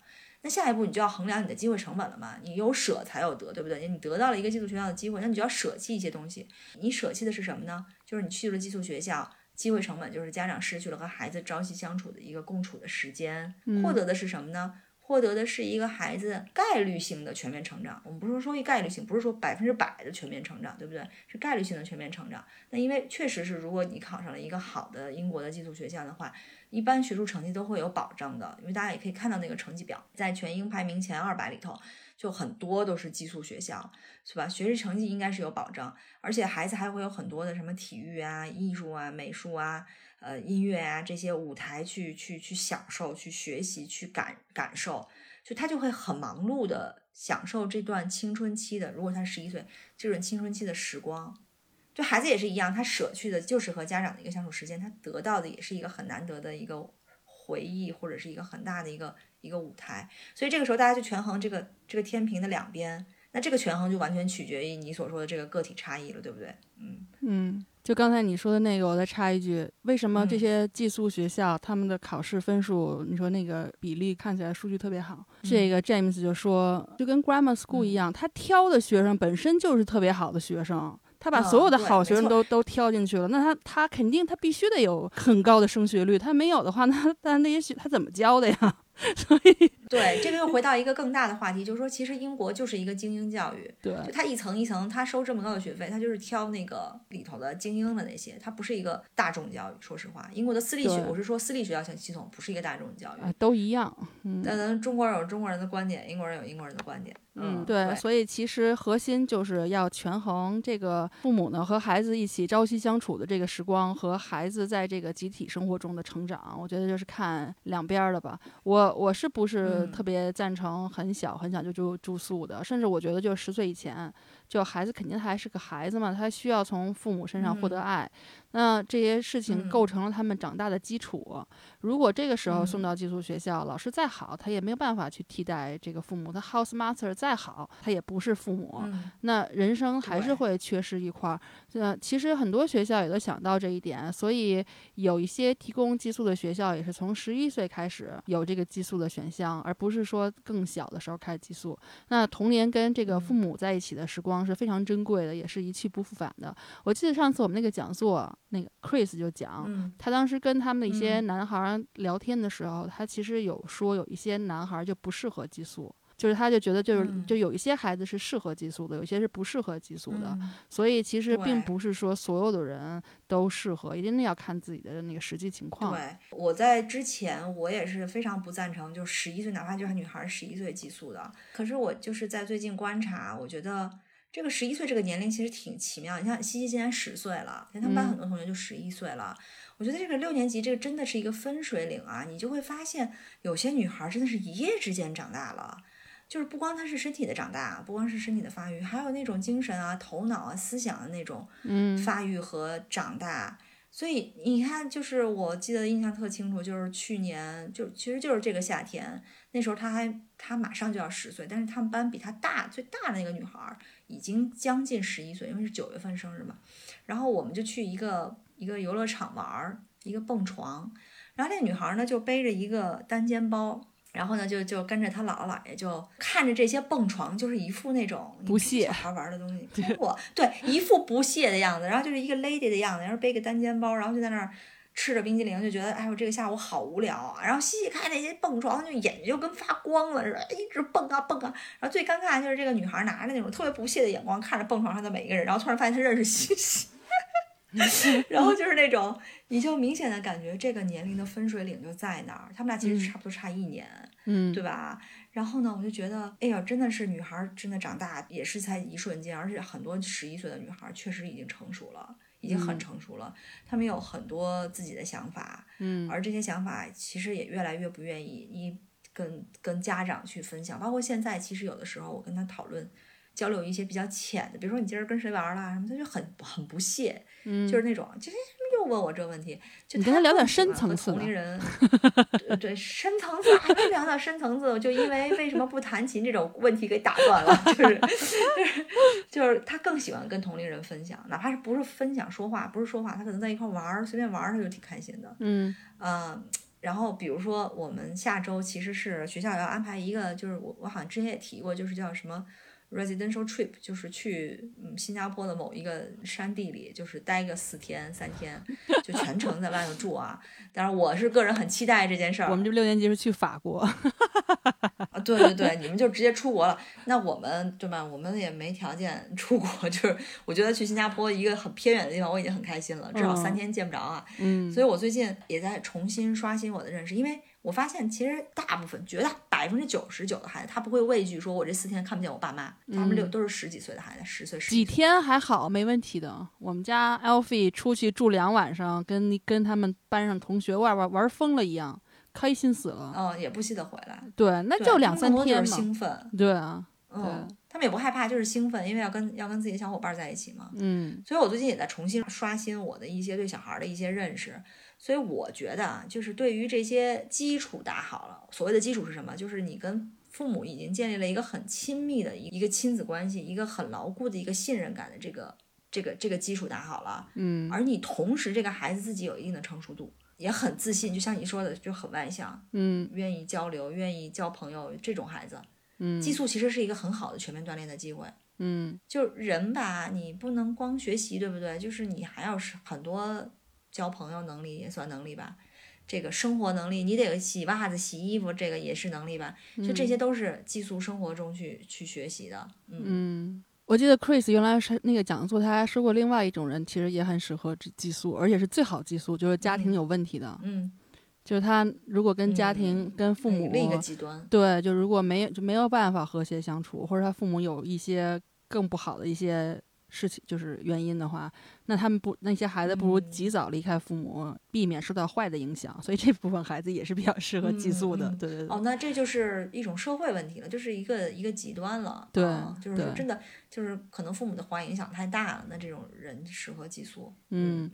那下一步你就要衡量你的机会成本了嘛？你有舍才有得，对不对？你得到了一个寄宿学校的机会，那你就要舍弃一些东西。你舍弃的是什么呢？就是你去了寄宿学校，机会成本就是家长失去了和孩子朝夕相处的一个共处的时间，获得的是什么呢？获得的是一个孩子概率性的全面成长。我们不是说一概率性，不是说百分之百的全面成长，对不对？是概率性的全面成长。那因为确实是，如果你考上了一个好的英国的寄宿学校的话，一般学术成绩都会有保证的。因为大家也可以看到那个成绩表，在全英排名前二百里头，就很多都是寄宿学校，是吧？学习成绩应该是有保证，而且孩子还会有很多的什么体育啊、艺术啊、美术啊。呃，音乐啊，这些舞台去去去享受、去学习、去感感受，就他就会很忙碌的享受这段青春期的。如果他十一岁，这段青春期的时光，就孩子也是一样，他舍去的就是和家长的一个相处时间，他得到的也是一个很难得的一个回忆，或者是一个很大的一个一个舞台。所以这个时候大家就权衡这个这个天平的两边，那这个权衡就完全取决于你所说的这个个体差异了，对不对？嗯嗯，就刚才你说的那个，我再插一句，为什么这嗯些寄宿学校、他们的考试分数，你说那个比例看起来数据特别好？这个 James 就说，就跟 grammar school 一样，他挑的学生本身就是特别好的学生。他把所有的好学生都都挑进去了，那他他肯定他必须得有很高的升学率，他没有的话，那那那些学他怎么教的呀？所以对这个又回到一个更大的话题，就是说，其实英国就是一个精英教育，对就它一层一层，它收这么高的学费，它就是挑那个里头的精英的那些，它不是一个大众教育。说实话，英国的私立学，我是说私立学校系统不是一个大众教育。啊都一样，嗯。那咱中国人有中国人的观点，英国人有英国人的观点。嗯，对，所以其实核心就是要权衡这个父母呢和孩子一起朝夕相处的这个时光，和孩子在这个集体生活中的成长。我觉得就是看两边儿的吧。我我是不是嗯特别赞成很小很小就住住宿的？甚至我觉得就十岁以前，就孩子肯定还是个孩子嘛，他需要从父母身上获得嗯爱。那这些事情嗯构成了他们长大的基础。如果这个时候送嗯到寄宿学校，老师再好，他也没有办法去替代这个父母。他 house master 再好，他也不是父母。嗯那人生还是会缺失一块儿。呃，其实很多学校也都想到这一点，所以有一些提供寄宿的学校也是从十一岁开始有这个寄宿的选项，而不是说更小的时候开始寄宿。那童年跟这个父嗯母在一起的时光是非常珍贵的，也是一去不复返的。我记得上次我们那个讲座，那个 Chris 就讲，嗯他当时跟他们的一些嗯男孩儿聊天的时候，他其实有说有一些男孩儿就不适合激素。就是他就觉得就是嗯就有一些孩子是适合激素的，有些是不适合激素的，嗯所以其实并不是说所有的人都适合，一定要看自己的那个实际情况。对，我在之前我也是非常不赞成，就十一岁，哪怕就是女孩十一岁激素的。可是我就是在最近观察，我觉得这个十一岁这个年龄其实挺奇妙。你像西西今年十岁了，像他们班嗯很多同学就十一岁了。我觉得这个六年级这个真的是一个分水岭啊，你就会发现有些女孩真的是一夜之间长大了。就是不光她是身体的长大，不光是身体的发育，还有那种精神啊、头脑啊、思想的那种嗯发育和长大。所以你看，就是我记得印象特清楚，就是去年就其实就是这个夏天，那时候他还他马上就要十岁，但是他们班比他大最大的那个女孩儿已经将近十一岁，因为是九月份生日嘛。然后我们就去一个一个游乐场玩儿，一个蹦床，然后那个女孩儿呢就背着一个单肩包。然后呢，就就跟着她姥姥姥爷，就看着这些蹦床，就是一副那种不屑小孩玩的东西，我对一副不屑的样子，然后就是一个 lady 的样子，然后背个单肩包，然后就在那儿吃着冰激凌，就觉得哎呦这个下午好无聊啊。然后细细看那些蹦床，就眼睛就跟发光了似的，一直蹦啊蹦啊。然后最尴尬的就是这个女孩拿着那种特别不屑的眼光看着蹦床上的每一个人，然后突然发现她认识西西。然后就是那种，你就明显的感觉这个年龄的分水岭就在那儿，他们俩其实嗯差不多差一年，嗯，对吧？然后呢，我就觉得，哎呀，真的是女孩儿真的长大也是在一瞬间，而且很多十一岁的女孩儿确实已经成熟了，已经很嗯成熟了，他们有很多自己的想法，嗯而这些想法其实也越来越不愿意一跟跟家长去分享，包括现在，其实有的时候我跟他讨论。交流一些比较浅的，比如说你今儿跟谁玩儿啦什么，他就很很不屑，嗯，就是那种，就是又问我这个问题，就你跟他聊点深层次的同龄人，对对，深层次还没聊到深层次，就因为为什么不弹琴这种问题给打断了，就是就是就是他更喜欢跟同龄人分享，哪怕是不是分享说话，不是说话，他可能在一块玩儿，随便玩儿，他就挺开心的，嗯嗯。然后，比如说，我们下周其实是学校要安排一个，就是我我好像之前也提过，就是叫什么 residential trip，就是去嗯新加坡的某一个山地里，就是待个四天三天，就全程在外头住啊。当然，我是个人很期待这件事儿。我们这六年级是去法国，啊，对对对，你们就直接出国了。那我们对吧？我们也没条件出国，就是我觉得去新加坡一个很偏远的地方，我已经很开心了，至少三嗯天见不着啊。嗯，所以我最近也在重新刷新我的认识，因为我发现其实大部分、绝大百分之九十九的孩子，他不会畏惧说我这四天看不见我爸妈，他们六嗯都是十几岁的孩子，十岁、十几几。天还好，没问题的。我们家 Alfie 出去住两晚上，跟跟他们班上同学玩玩玩疯了一样，开心死了。嗯，也不记得回来，对，那就两三天嘛。是兴奋，对啊，嗯，他们也不害怕，就是兴奋，因为要跟要跟自己的小伙伴在一起嘛。嗯所以我最近也在重新刷新我的一些对小孩的一些认识。所以我觉得啊，就是对于这些基础打好了，所谓的基础是什么？就是你跟父母已经建立了一个很亲密的一一个亲子关系，一个很牢固的一个信任感的这个这个这个基础打好了，嗯而你同时这个孩子自己有一定的成熟度，也很自信，就像你说的，就很外向，嗯愿意交流，愿意交朋友，这种孩子，嗯寄宿其实是一个很好的全面锻炼的机会。嗯就人吧，你不能光学习，对不对？就是你还要是很多交朋友能力也算能力吧。这个生活能力，你得洗袜子、洗衣服，这个也是能力吧？就这些都是寄宿生活中去去学习的。嗯，我记得 Chris 原来是那个讲座，他还说过另外一种人其实也很适合寄宿，而且是最好寄宿，就是家庭有问题的。嗯，就是他如果跟家庭、跟父母另一个极端，对，就如果没有就没有办法和谐相处，或者他父母有一些更不好的一些。事情就是原因的话，那他们不那些孩子不如及早离开父母，避免受到坏的影响。所以这部分孩子也是比较适合寄宿的。对对对。哦，那这就是一种社会问题了，就是一个一个极端了。对，就是说真的，就是可能父母的坏影响太大了，那这种人适合寄宿。嗯，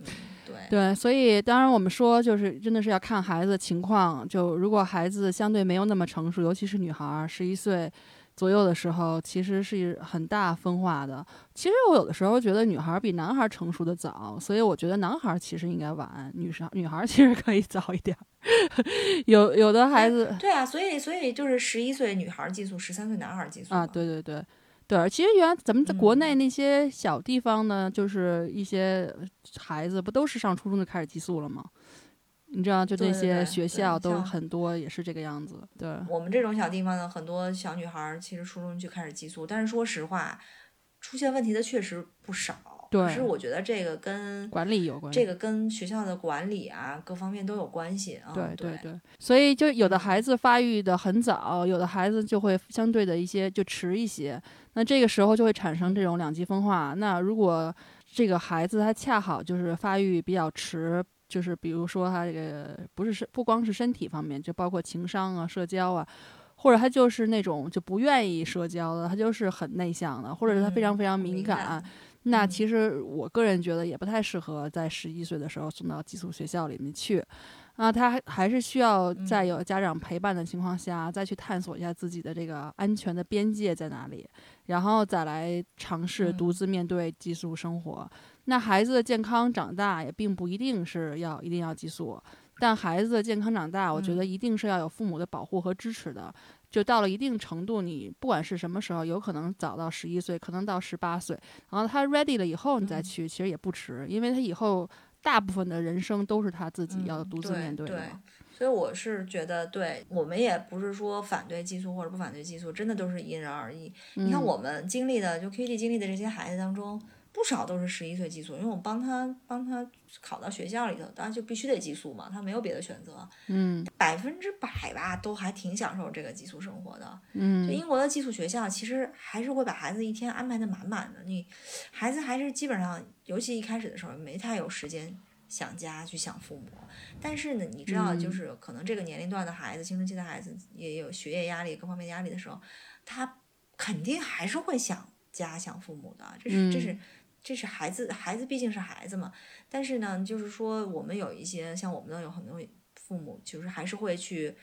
对对。所以当然我们说，就是真的是要看孩子情况。就如果孩子相对没有那么成熟，尤其是女孩，十一岁。左右的时候，其实是很大分化的。其实我有的时候觉得女孩比男孩成熟的早，所以我觉得男孩其实应该晚，女生女孩其实可以早一点。有有的孩子，对啊，所以所以就是十一岁女孩寄宿，十三岁男孩寄宿啊。对对对对，其实原来咱们在国内那些小地方呢，就是一些孩子不都是上初中就开始寄宿了吗？你知道，就那些学校都很多，也是这个样子。对，我们这种小地方的很多小女孩，其实初中就开始寄宿。但是说实话，出现问题的确实不少。对，可是我觉得这个跟管理有关，这个跟学校的管理啊，各方面都有关系啊。对对对，所以就有的孩子发育的很早，有的孩子就会相对的一些就迟一些。那这个时候就会产生这种两极分化。那如果这个孩子他恰好就是发育比较迟。就是比如说他这个不是身不光是身体方面，就包括情商啊、社交啊，或者他就是那种就不愿意社交的，他就是很内向的，或者是他非常非常敏感。那其实我个人觉得也不太适合在十一岁的时候送到寄宿学校里面去。啊，他还还是需要在有家长陪伴的情况下，再去探索一下自己的这个安全的边界在哪里，然后再来尝试独自面对寄宿生活。那孩子的健康长大也并不一定是要一定要寄宿，但孩子的健康长大，我觉得一定是要有父母的保护和支持的。就到了一定程度，你不管是什么时候，有可能早到十一岁，可能到十八岁，然后他 ready 了以后你再去，其实也不迟，因为他以后。大部分的人生都是他自己要独自面对的，所以我是觉得，对我们也不是说反对寄宿或者不反对寄宿，真的都是因人而异。你看我们经历的，就 QD 经历的这些孩子当中，不少都是十一岁寄宿，因为我们帮他帮他考到学校里头，当然就必须得寄宿嘛，他没有别的选择。嗯，百分之百吧，都还挺享受这个寄宿生活的。嗯，就英国的寄宿学校，其实还是会把孩子一天安排的满满的，你孩子还是基本上。尤其一开始的时候，没太有时间想家去想父母。但是呢，你知道，就是可能这个年龄段的孩子，青春期的孩子也有学业压力、各方面压力的时候，他肯定还是会想家、想父母的。这是，这是，这是孩子，孩子毕竟是孩子嘛。但是呢，就是说，我们有一些像我们的有很多父母，就是还是会去。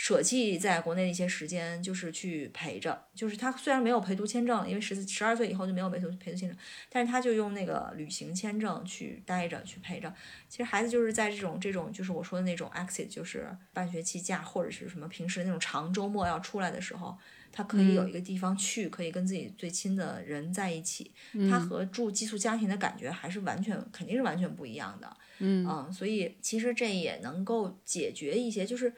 舍弃在国内的一些时间，就是去陪着。就是他虽然没有陪读签证，因为十十二岁以后就没有陪读陪读签证，但是他就用那个旅行签证去待着，去陪着。其实孩子就是在这种这种，就是我说的那种 exit，就是半学期假或者是什么平时那种长周末要出来的时候，他可以有一个地方去，可以跟自己最亲的人在一起。他和住寄宿家庭的感觉还是完全肯定是完全不一样的。嗯，所以其实这也能够解决一些，就是。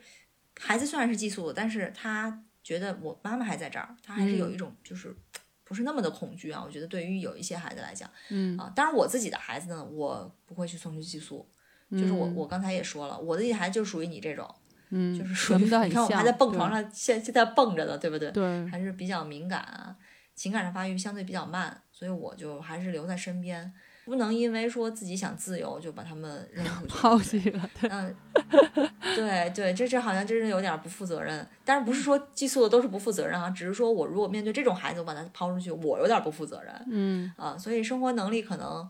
孩子虽然是寄宿，但是他觉得我妈妈还在这儿，他还是有一种就是不是那么的恐惧啊。我觉得对于有一些孩子来讲，嗯啊，当然我自己的孩子呢，我不会去送去寄宿，就是我我刚才也说了，我自己孩子就属于你这种，嗯，就是属于你看我们还在蹦床上，现现在蹦着的，对不对？对，还是比较敏感啊，情感上发育相对比较慢，所以我就还是留在身边。不能因为说自己想自由就把他们扔出去抛弃了，嗯，对对，这这好像真是有点不负责任。但是不是说寄宿的都是不负责任啊？只是说我如果面对这种孩子，我把他抛出去，我有点不负责任。嗯啊，所以生活能力可能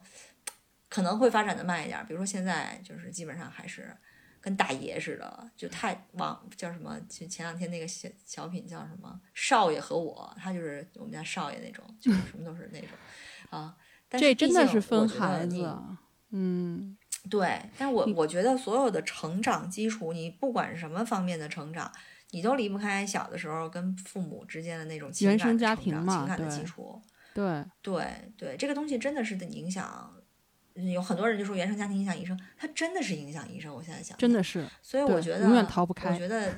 可能会发展的慢一点。比如说现在就是基本上还是跟大爷似的，就太往叫什么？就前两天那个小小品叫什么？少爷和我，他就是我们家少爷那种，就是什么都是那种啊。这真的是分孩子，嗯，对。但我我觉得所有的成长基础，你不管什么方面的成长，你都离不开小的时候跟父母之间的那种原生家庭嘛，情感的基础。对对对，这个东西真的是影响有很多人就说原生家庭影响一生，它真的是影响一生。我现在想，真的是，所以我觉得永远逃不开。我觉得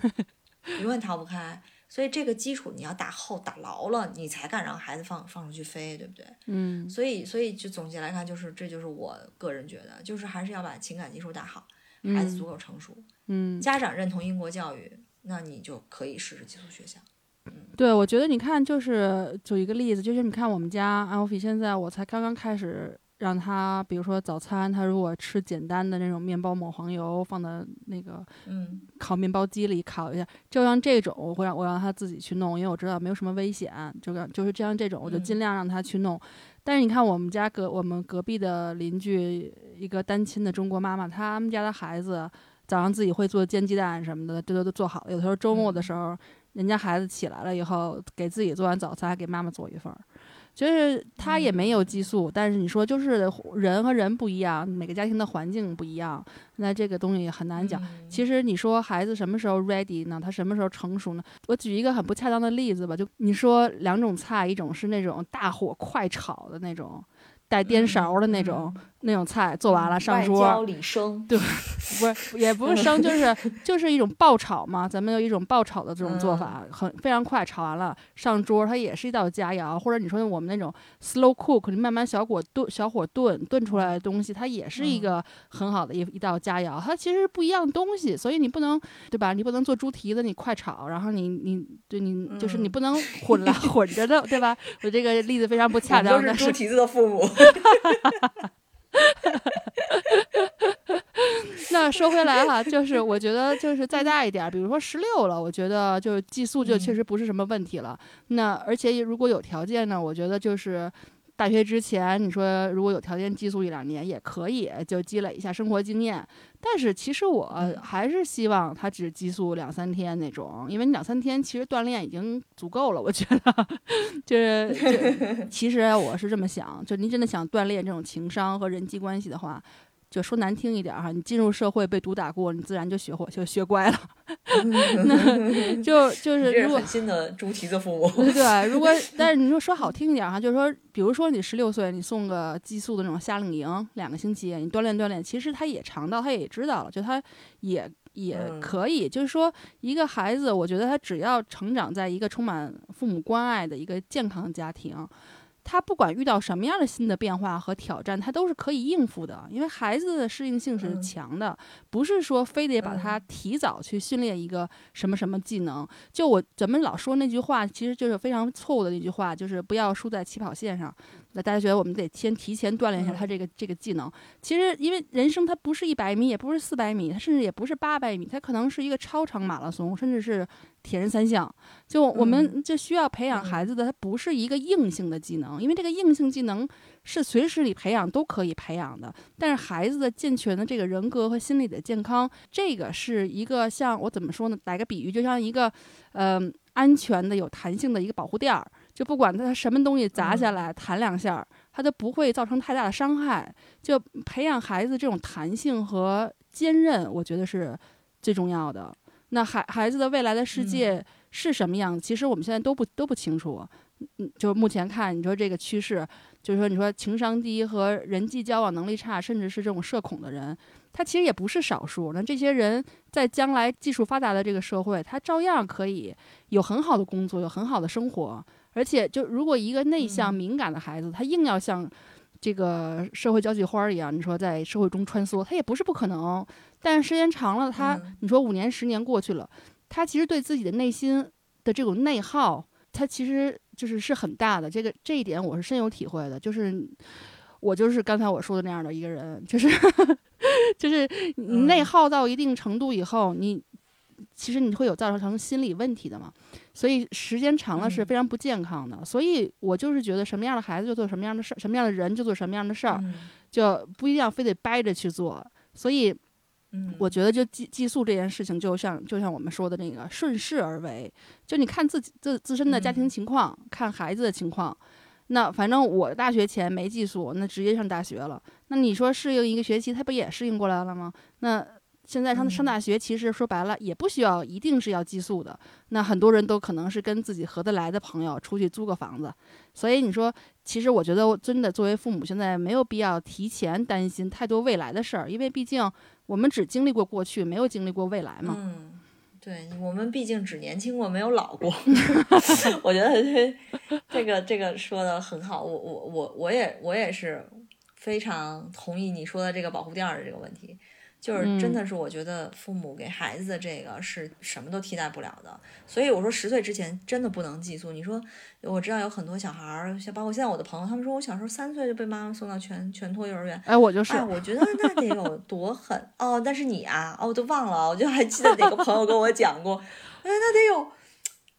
永远逃不开。所以这个基础你要打厚打牢了，你才敢让孩子放放出去飞，对不对？嗯。所以，所以就总结来看，就是这就是我个人觉得，就是还是要把情感基础打好，孩子足够成熟，嗯，家长认同英国教育，那你就可以试试寄宿学校。嗯，对，我觉得你看，就是举一个例子，就是你看我们家安菲现在我才刚刚开始。让他，比如说早餐，他如果吃简单的那种面包，抹黄油，放到那个嗯烤面包机里烤一下，就像这种，我会让我让他自己去弄，因为我知道没有什么危险，就让就是这样这种，我就尽量让他去弄。但是你看我们家隔我们隔壁的邻居一个单亲的中国妈妈，他们家的孩子早上自己会做煎鸡蛋什么的，这都都做好了。有的时候周末的时候，人家孩子起来了以后，给自己做完早餐，还给妈妈做一份儿。就是他也没有激素，但是你说就是人和人不一样，每个家庭的环境不一样，那这个东西很难讲。其实你说孩子什么时候 ready 呢？他什么时候成熟呢？我举一个很不恰当的例子吧，就你说两种菜，一种是那种大火快炒的那种。带颠勺的那种那种菜做完了上桌，对，不是也不是生，就是 就是一种爆炒嘛。咱们有一种爆炒的这种做法，很非常快，炒完了上桌，它也是一道佳肴。或者你说我们那种 slow cook，你慢慢小火炖，小火炖炖出来的东西，它也是一个很好的一一道佳肴。它其实不一样东西，所以你不能对吧？你不能做猪蹄子，你快炒，然后你你对你就是你不能混了 混着的，对吧？我这个例子非常不恰当，是猪蹄子的父母。那说回来哈，就是我觉得就是再大一点，比如说十六了，我觉得就是寄宿就确实不是什么问题了。那而且如果有条件呢，我觉得就是。大学之前，你说如果有条件寄宿一两年也可以，就积累一下生活经验。但是其实我还是希望他只寄宿两三天那种，因为你两三天其实锻炼已经足够了。我觉得，就是，其实我是这么想，就您真的想锻炼这种情商和人际关系的话。就说难听一点哈，你进入社会被毒打过，你自然就学会就学乖了。那就就是如果新的猪蹄子父母对，如果但是你说说好听一点哈，就是说，比如说你十六岁，你送个寄宿的那种夏令营，两个星期，你锻炼锻炼，其实他也尝到，他也知道了，就他也也可以。就是说，一个孩子，我觉得他只要成长在一个充满父母关爱的一个健康的家庭。他不管遇到什么样的新的变化和挑战，他都是可以应付的，因为孩子的适应性是强的，不是说非得把他提早去训练一个什么什么技能。就我咱们老说那句话，其实就是非常错误的那句话，就是不要输在起跑线上。那大家觉得我们得先提前锻炼一下他这个这个技能。其实，因为人生它不是一百米，也不是四百米，它甚至也不是八百米，它可能是一个超长马拉松，甚至是铁人三项。就我们就需要培养孩子的，它不是一个硬性的技能，因为这个硬性技能是随时你培养都可以培养的。但是孩子的健全的这个人格和心理的健康，这个是一个像我怎么说呢？打个比喻，就像一个，嗯，安全的、有弹性的一个保护垫儿。就不管他什么东西砸下来弹两下，他都不会造成太大的伤害。就培养孩子这种弹性和坚韧，我觉得是最重要的。那孩孩子的未来的世界是什么样子？其实我们现在都不都不清楚。嗯，就目前看，你说这个趋势，就是说，你说情商低和人际交往能力差，甚至是这种社恐的人，他其实也不是少数。那这些人在将来技术发达的这个社会，他照样可以有很好的工作，有很好的生活。而且，就如果一个内向敏感的孩子，他硬要像这个社会交际花一样，你说在社会中穿梭，他也不是不可能。但是时间长了，他你说五年、十年过去了，他其实对自己的内心的这种内耗，他其实就是是很大的。这个这一点我是深有体会的。就是我就是刚才我说的那样的一个人，就是 就是你内耗到一定程度以后，你其实你会有造成心理问题的嘛。所以时间长了是非常不健康的，所以我就是觉得什么样的孩子就做什么样的事儿，什么样的人就做什么样的事儿，就不一定要非得掰着去做。所以，我觉得就寄寄宿这件事情，就像就像我们说的那个顺势而为，就你看自己自自身的家庭情况，看孩子的情况。那反正我大学前没寄宿，那直接上大学了。那你说适应一个学期，他不也适应过来了吗？那。现在上上大学，其实说白了也不需要一定是要寄宿的。那很多人都可能是跟自己合得来的朋友出去租个房子。所以你说，其实我觉得真的作为父母，现在没有必要提前担心太多未来的事儿，因为毕竟我们只经历过过去，没有经历过未来嘛。嗯，对我们毕竟只年轻过，没有老过。我觉得这这个这个说的很好，我我我我也我也是非常同意你说的这个保护垫儿的这个问题。就是真的是，我觉得父母给孩子的这个是什么都替代不了的。所以我说，十岁之前真的不能寄宿。你说，我知道有很多小孩儿，像包括现在我的朋友，他们说我小时候三岁就被妈妈送到全全托幼儿园。哎，我就是。哎，我觉得那得有多狠哦！但是你啊，哦，我都忘了，我就还记得哪个朋友跟我讲过。哎，那得有，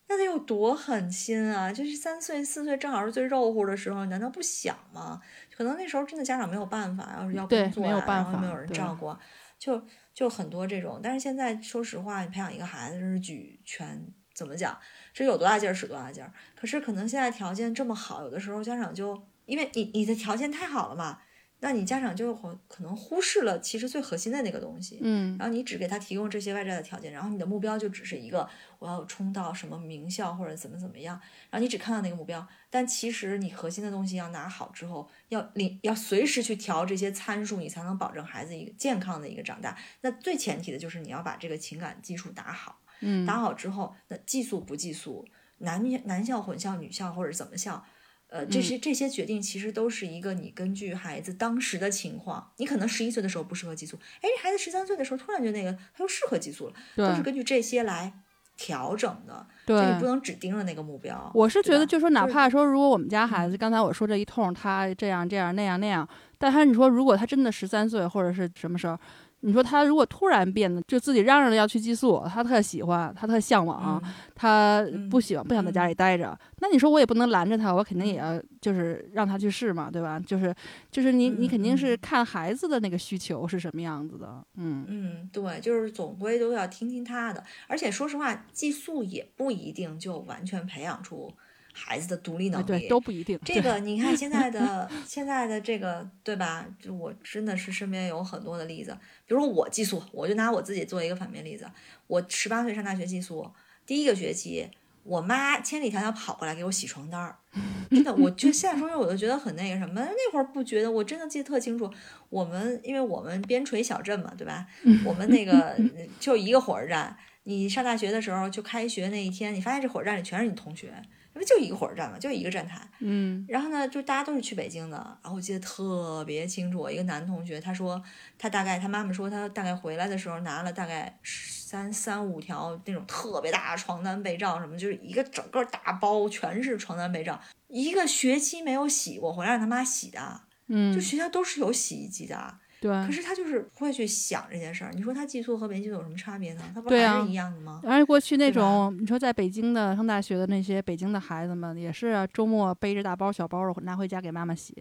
那得有多狠心啊！就是三岁四岁正好是最肉乎的时候，难道不想吗？可能那时候真的家长没有办法，要是要工作啊，然后没有人照顾。就就很多这种，但是现在说实话，你培养一个孩子是举全怎么讲，这有多大劲儿使多大劲儿。可是可能现在条件这么好，有的时候家长就因为你你的条件太好了嘛。那你家长就可能忽视了其实最核心的那个东西，嗯，然后你只给他提供这些外在的条件，然后你的目标就只是一个我要冲到什么名校或者怎么怎么样，然后你只看到那个目标，但其实你核心的东西要拿好之后，要领要随时去调这些参数，你才能保证孩子一个健康的一个长大。那最前提的就是你要把这个情感基础打好，嗯，打好之后，那寄宿不寄宿，男男校混校女校或者怎么校。呃，这些这些决定其实都是一个你根据孩子当时的情况，你可能十一岁的时候不适合激素，哎，孩子十三岁的时候突然就那个他又适合激素了，都是根据这些来调整的。对，你不能只盯着那个目标。我是觉得，就说哪怕说，如果我们家孩子刚才我说这一通，他这样这样那样那样，但他你说如果他真的十三岁或者是什么时候？你说他如果突然变得就自己嚷嚷着要去寄宿，他特喜欢，他特向往，他不喜欢不想在家里待着，那你说我也不能拦着他，我肯定也要就是让他去试嘛，对吧？就是就是你你肯定是看孩子的那个需求是什么样子的，嗯。嗯，对，就是总归都要听听他的，而且说实话，寄宿也不一定就完全培养出。孩子的独立能力对都不一定。这个你看现在 的现在的这个对吧？就我真的是身边有很多的例子，比如说我寄宿，我就拿我自己做一个反面例子。我十八岁上大学寄宿，第一个学期，我妈千里迢迢跑过来给我洗床单儿，真的，我就现在说说我都觉得很那个什么。那会儿不觉得，我真的记得特清楚。我们因为我们边陲小镇嘛，对吧？我们那个就一个火车站，你上大学的时候就开学那一天，你发现这火车站里全是你同学。因为就一个火车站嘛，就一个站台。嗯，然后呢，就大家都是去北京的。然后我记得特别清楚，我一个男同学，他说他大概他妈妈说他大概回来的时候拿了大概三三五条那种特别大的床单被罩什么，就是一个整个大包全是床单被罩，一个学期没有洗过，回来让他妈洗的。嗯，就学校都是有洗衣机的。对，可是他就是不会去想这件事儿。你说他寄宿和没寄宿有什么差别呢？他不还是一样的吗？而且过去那种，你说在北京的上大学的那些北京的孩子们，也是周末背着大包小包的拿回家给妈妈洗。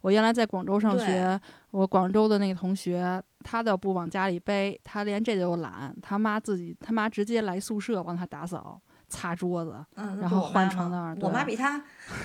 我原来在广州上学，我广州的那个同学，他倒不往家里背，他连这都懒，他妈自己，他妈直接来宿舍帮他打扫。擦桌子，嗯，然后换床单。我妈比她，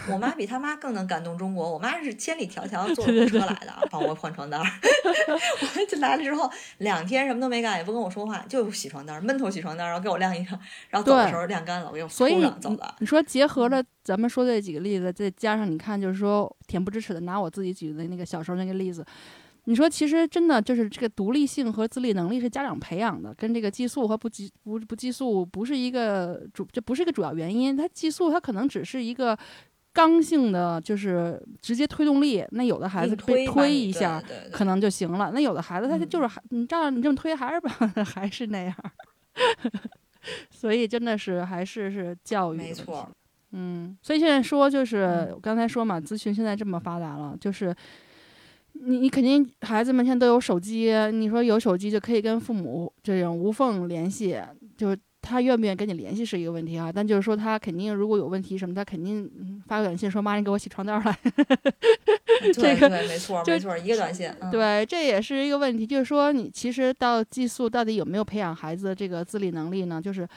我妈比她妈更能感动中国。我妈是千里迢迢坐火车来的，帮我换床单。我就来了之后，两天什么都没干，也不跟我说话，就洗床单，闷头洗床单，然后给我晾一个，然后走的时候晾干了，我又所以走的。你说结合了咱们说这几个例子，再加上你看，就是说恬不知耻的拿我自己举的那个小时候那个例子。你说，其实真的就是这个独立性和自理能力是家长培养的，跟这个寄宿和不寄不不寄宿不是一个主，这不是一个主要原因。他寄宿，他可能只是一个刚性的，就是直接推动力。那有的孩子被推一下，可能就行了。那有的孩子他就是还你照你这么推，还是吧，还是那样。所以真的是还是是教育，没错。嗯，所以现在说就是我刚才说嘛，咨询现在这么发达了，就是。你你肯定孩子们现在都有手机，你说有手机就可以跟父母这种无缝联系，就是他愿不愿意跟你联系是一个问题啊。但就是说他肯定如果有问题什么，他肯定发个短信说妈，你给我洗床单来。这个没错没错，一个短信。对，这也是一个问题，就是说你其实到寄宿到底有没有培养孩子这个自理能力呢？就是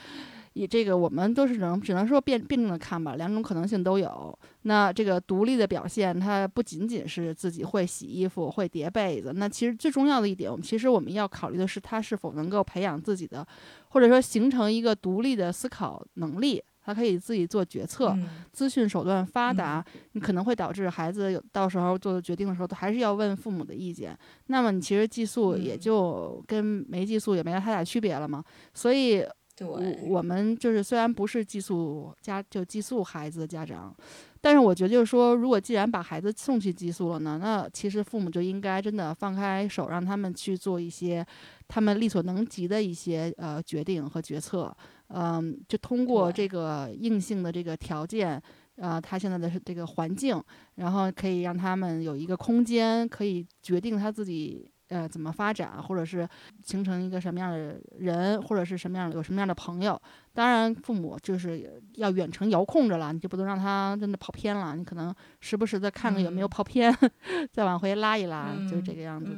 以这个我们都是能只能说辩辩证的看吧，两种可能性都有。那这个独立的表现，它不仅仅是自己会洗衣服、会叠被子，那其实最重要的一点，我们其实我们要考虑的是他是否能够培养自己的，或者说形成一个独立的思考能力。他可以自己做决策，资讯手段发达，你可能会导致孩子有到时候做决定的时候，都还是要问父母的意见。那么你其实寄宿也就跟没寄宿也没太大区别了嘛。所以，我我们就是虽然不是寄宿家，就寄宿孩子的家长，但是我觉得就是说，如果既然把孩子送去寄宿了呢，那其实父母就应该真的放开手，让他们去做一些他们力所能及的一些呃决定和决策。嗯，就通过这个硬性的这个条件，呃，他现在的这个环境，然后可以让他们有一个空间，可以决定他自己呃怎么发展，或者是形成一个什么样的人，或者是什么样的有什么样的朋友。当然，父母就是要远程遥控着了，你就不能让他真的跑偏了。你可能时不时的看看有没有跑偏，再往回拉一拉，就是这个样子。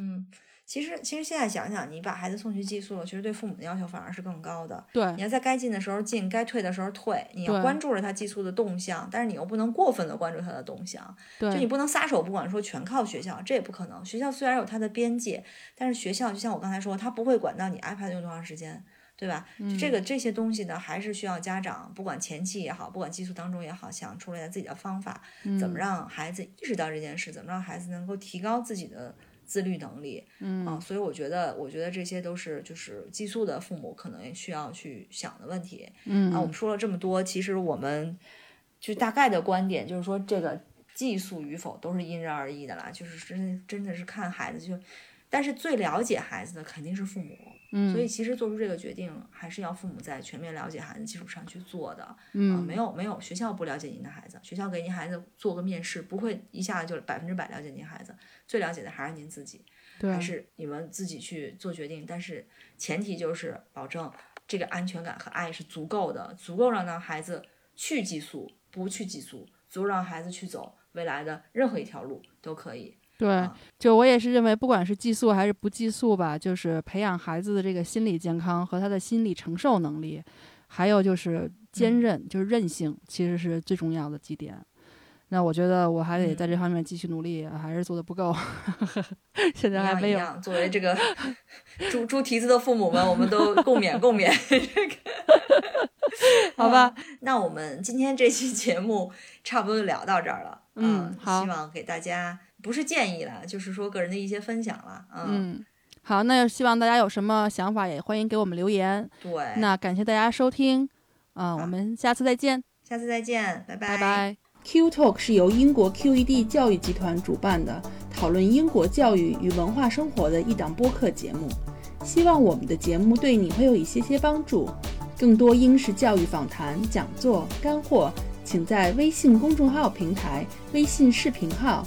其实，其实现在想想，你把孩子送去寄宿了，其实对父母的要求反而是更高的。对，你要在该进的时候进，该退的时候退，你要关注着他寄宿的动向，但是你又不能过分的关注他的动向。对，就你不能撒手不管，说全靠学校，这也不可能。学校虽然有它的边界，但是学校就像我刚才说，他不会管到你 iPad 用多长时间，对吧？就这个这些东西呢，还是需要家长，不管前期也好，不管寄宿当中也好，想出来自己的方法，怎么让孩子意识到这件事，怎么让孩子能够提高自己的。自律能力，嗯，啊所以我觉得，我觉得这些都是就是寄宿的父母可能需要去想的问题，嗯，啊，我们说了这么多，其实我们就大概的观点就是说，这个寄宿与否都是因人而异的啦，就是真真的是看孩子就，但是最了解孩子的肯定是父母。嗯，所以其实做出这个决定，还是要父母在全面了解孩子基础上去做的。嗯，啊，没有没有，学校不了解您的孩子，学校给您孩子做个面试，不会一下子就百分之百了解您孩子，最了解的还是您自己，还是你们自己去做决定。但是前提就是保证这个安全感和爱是足够的，足够让让孩子去寄宿，不去寄宿，足够让孩子去走未来的任何一条路都可以。对，就我也是认为，不管是寄宿还是不寄宿吧，就是培养孩子的这个心理健康和他的心理承受能力，还有就是坚韧，就是韧性，其实是最重要的几点。那我觉得我还得在这方面继续努力，还是做的不够，现在还没有。作为这个猪猪蹄子的父母们，我们都共 勉共勉。这个 好吧，那我们今天这期节目差不多就聊到这儿了。嗯，好，希望给大家。不是建议了，就是说个人的一些分享了。嗯，好，那希望大家有什么想法，也欢迎给我们留言。对，那感谢大家收听，啊，我们下次再见。下次再见，拜拜。拜拜。Q Talk 是由英国 QED 教育集团主办的，讨论英国教育与文化生活的一档播客节目。希望我们的节目对你会有一些些帮助。更多英式教育访谈、讲座、干货，请在微信公众号平台、微信视频号。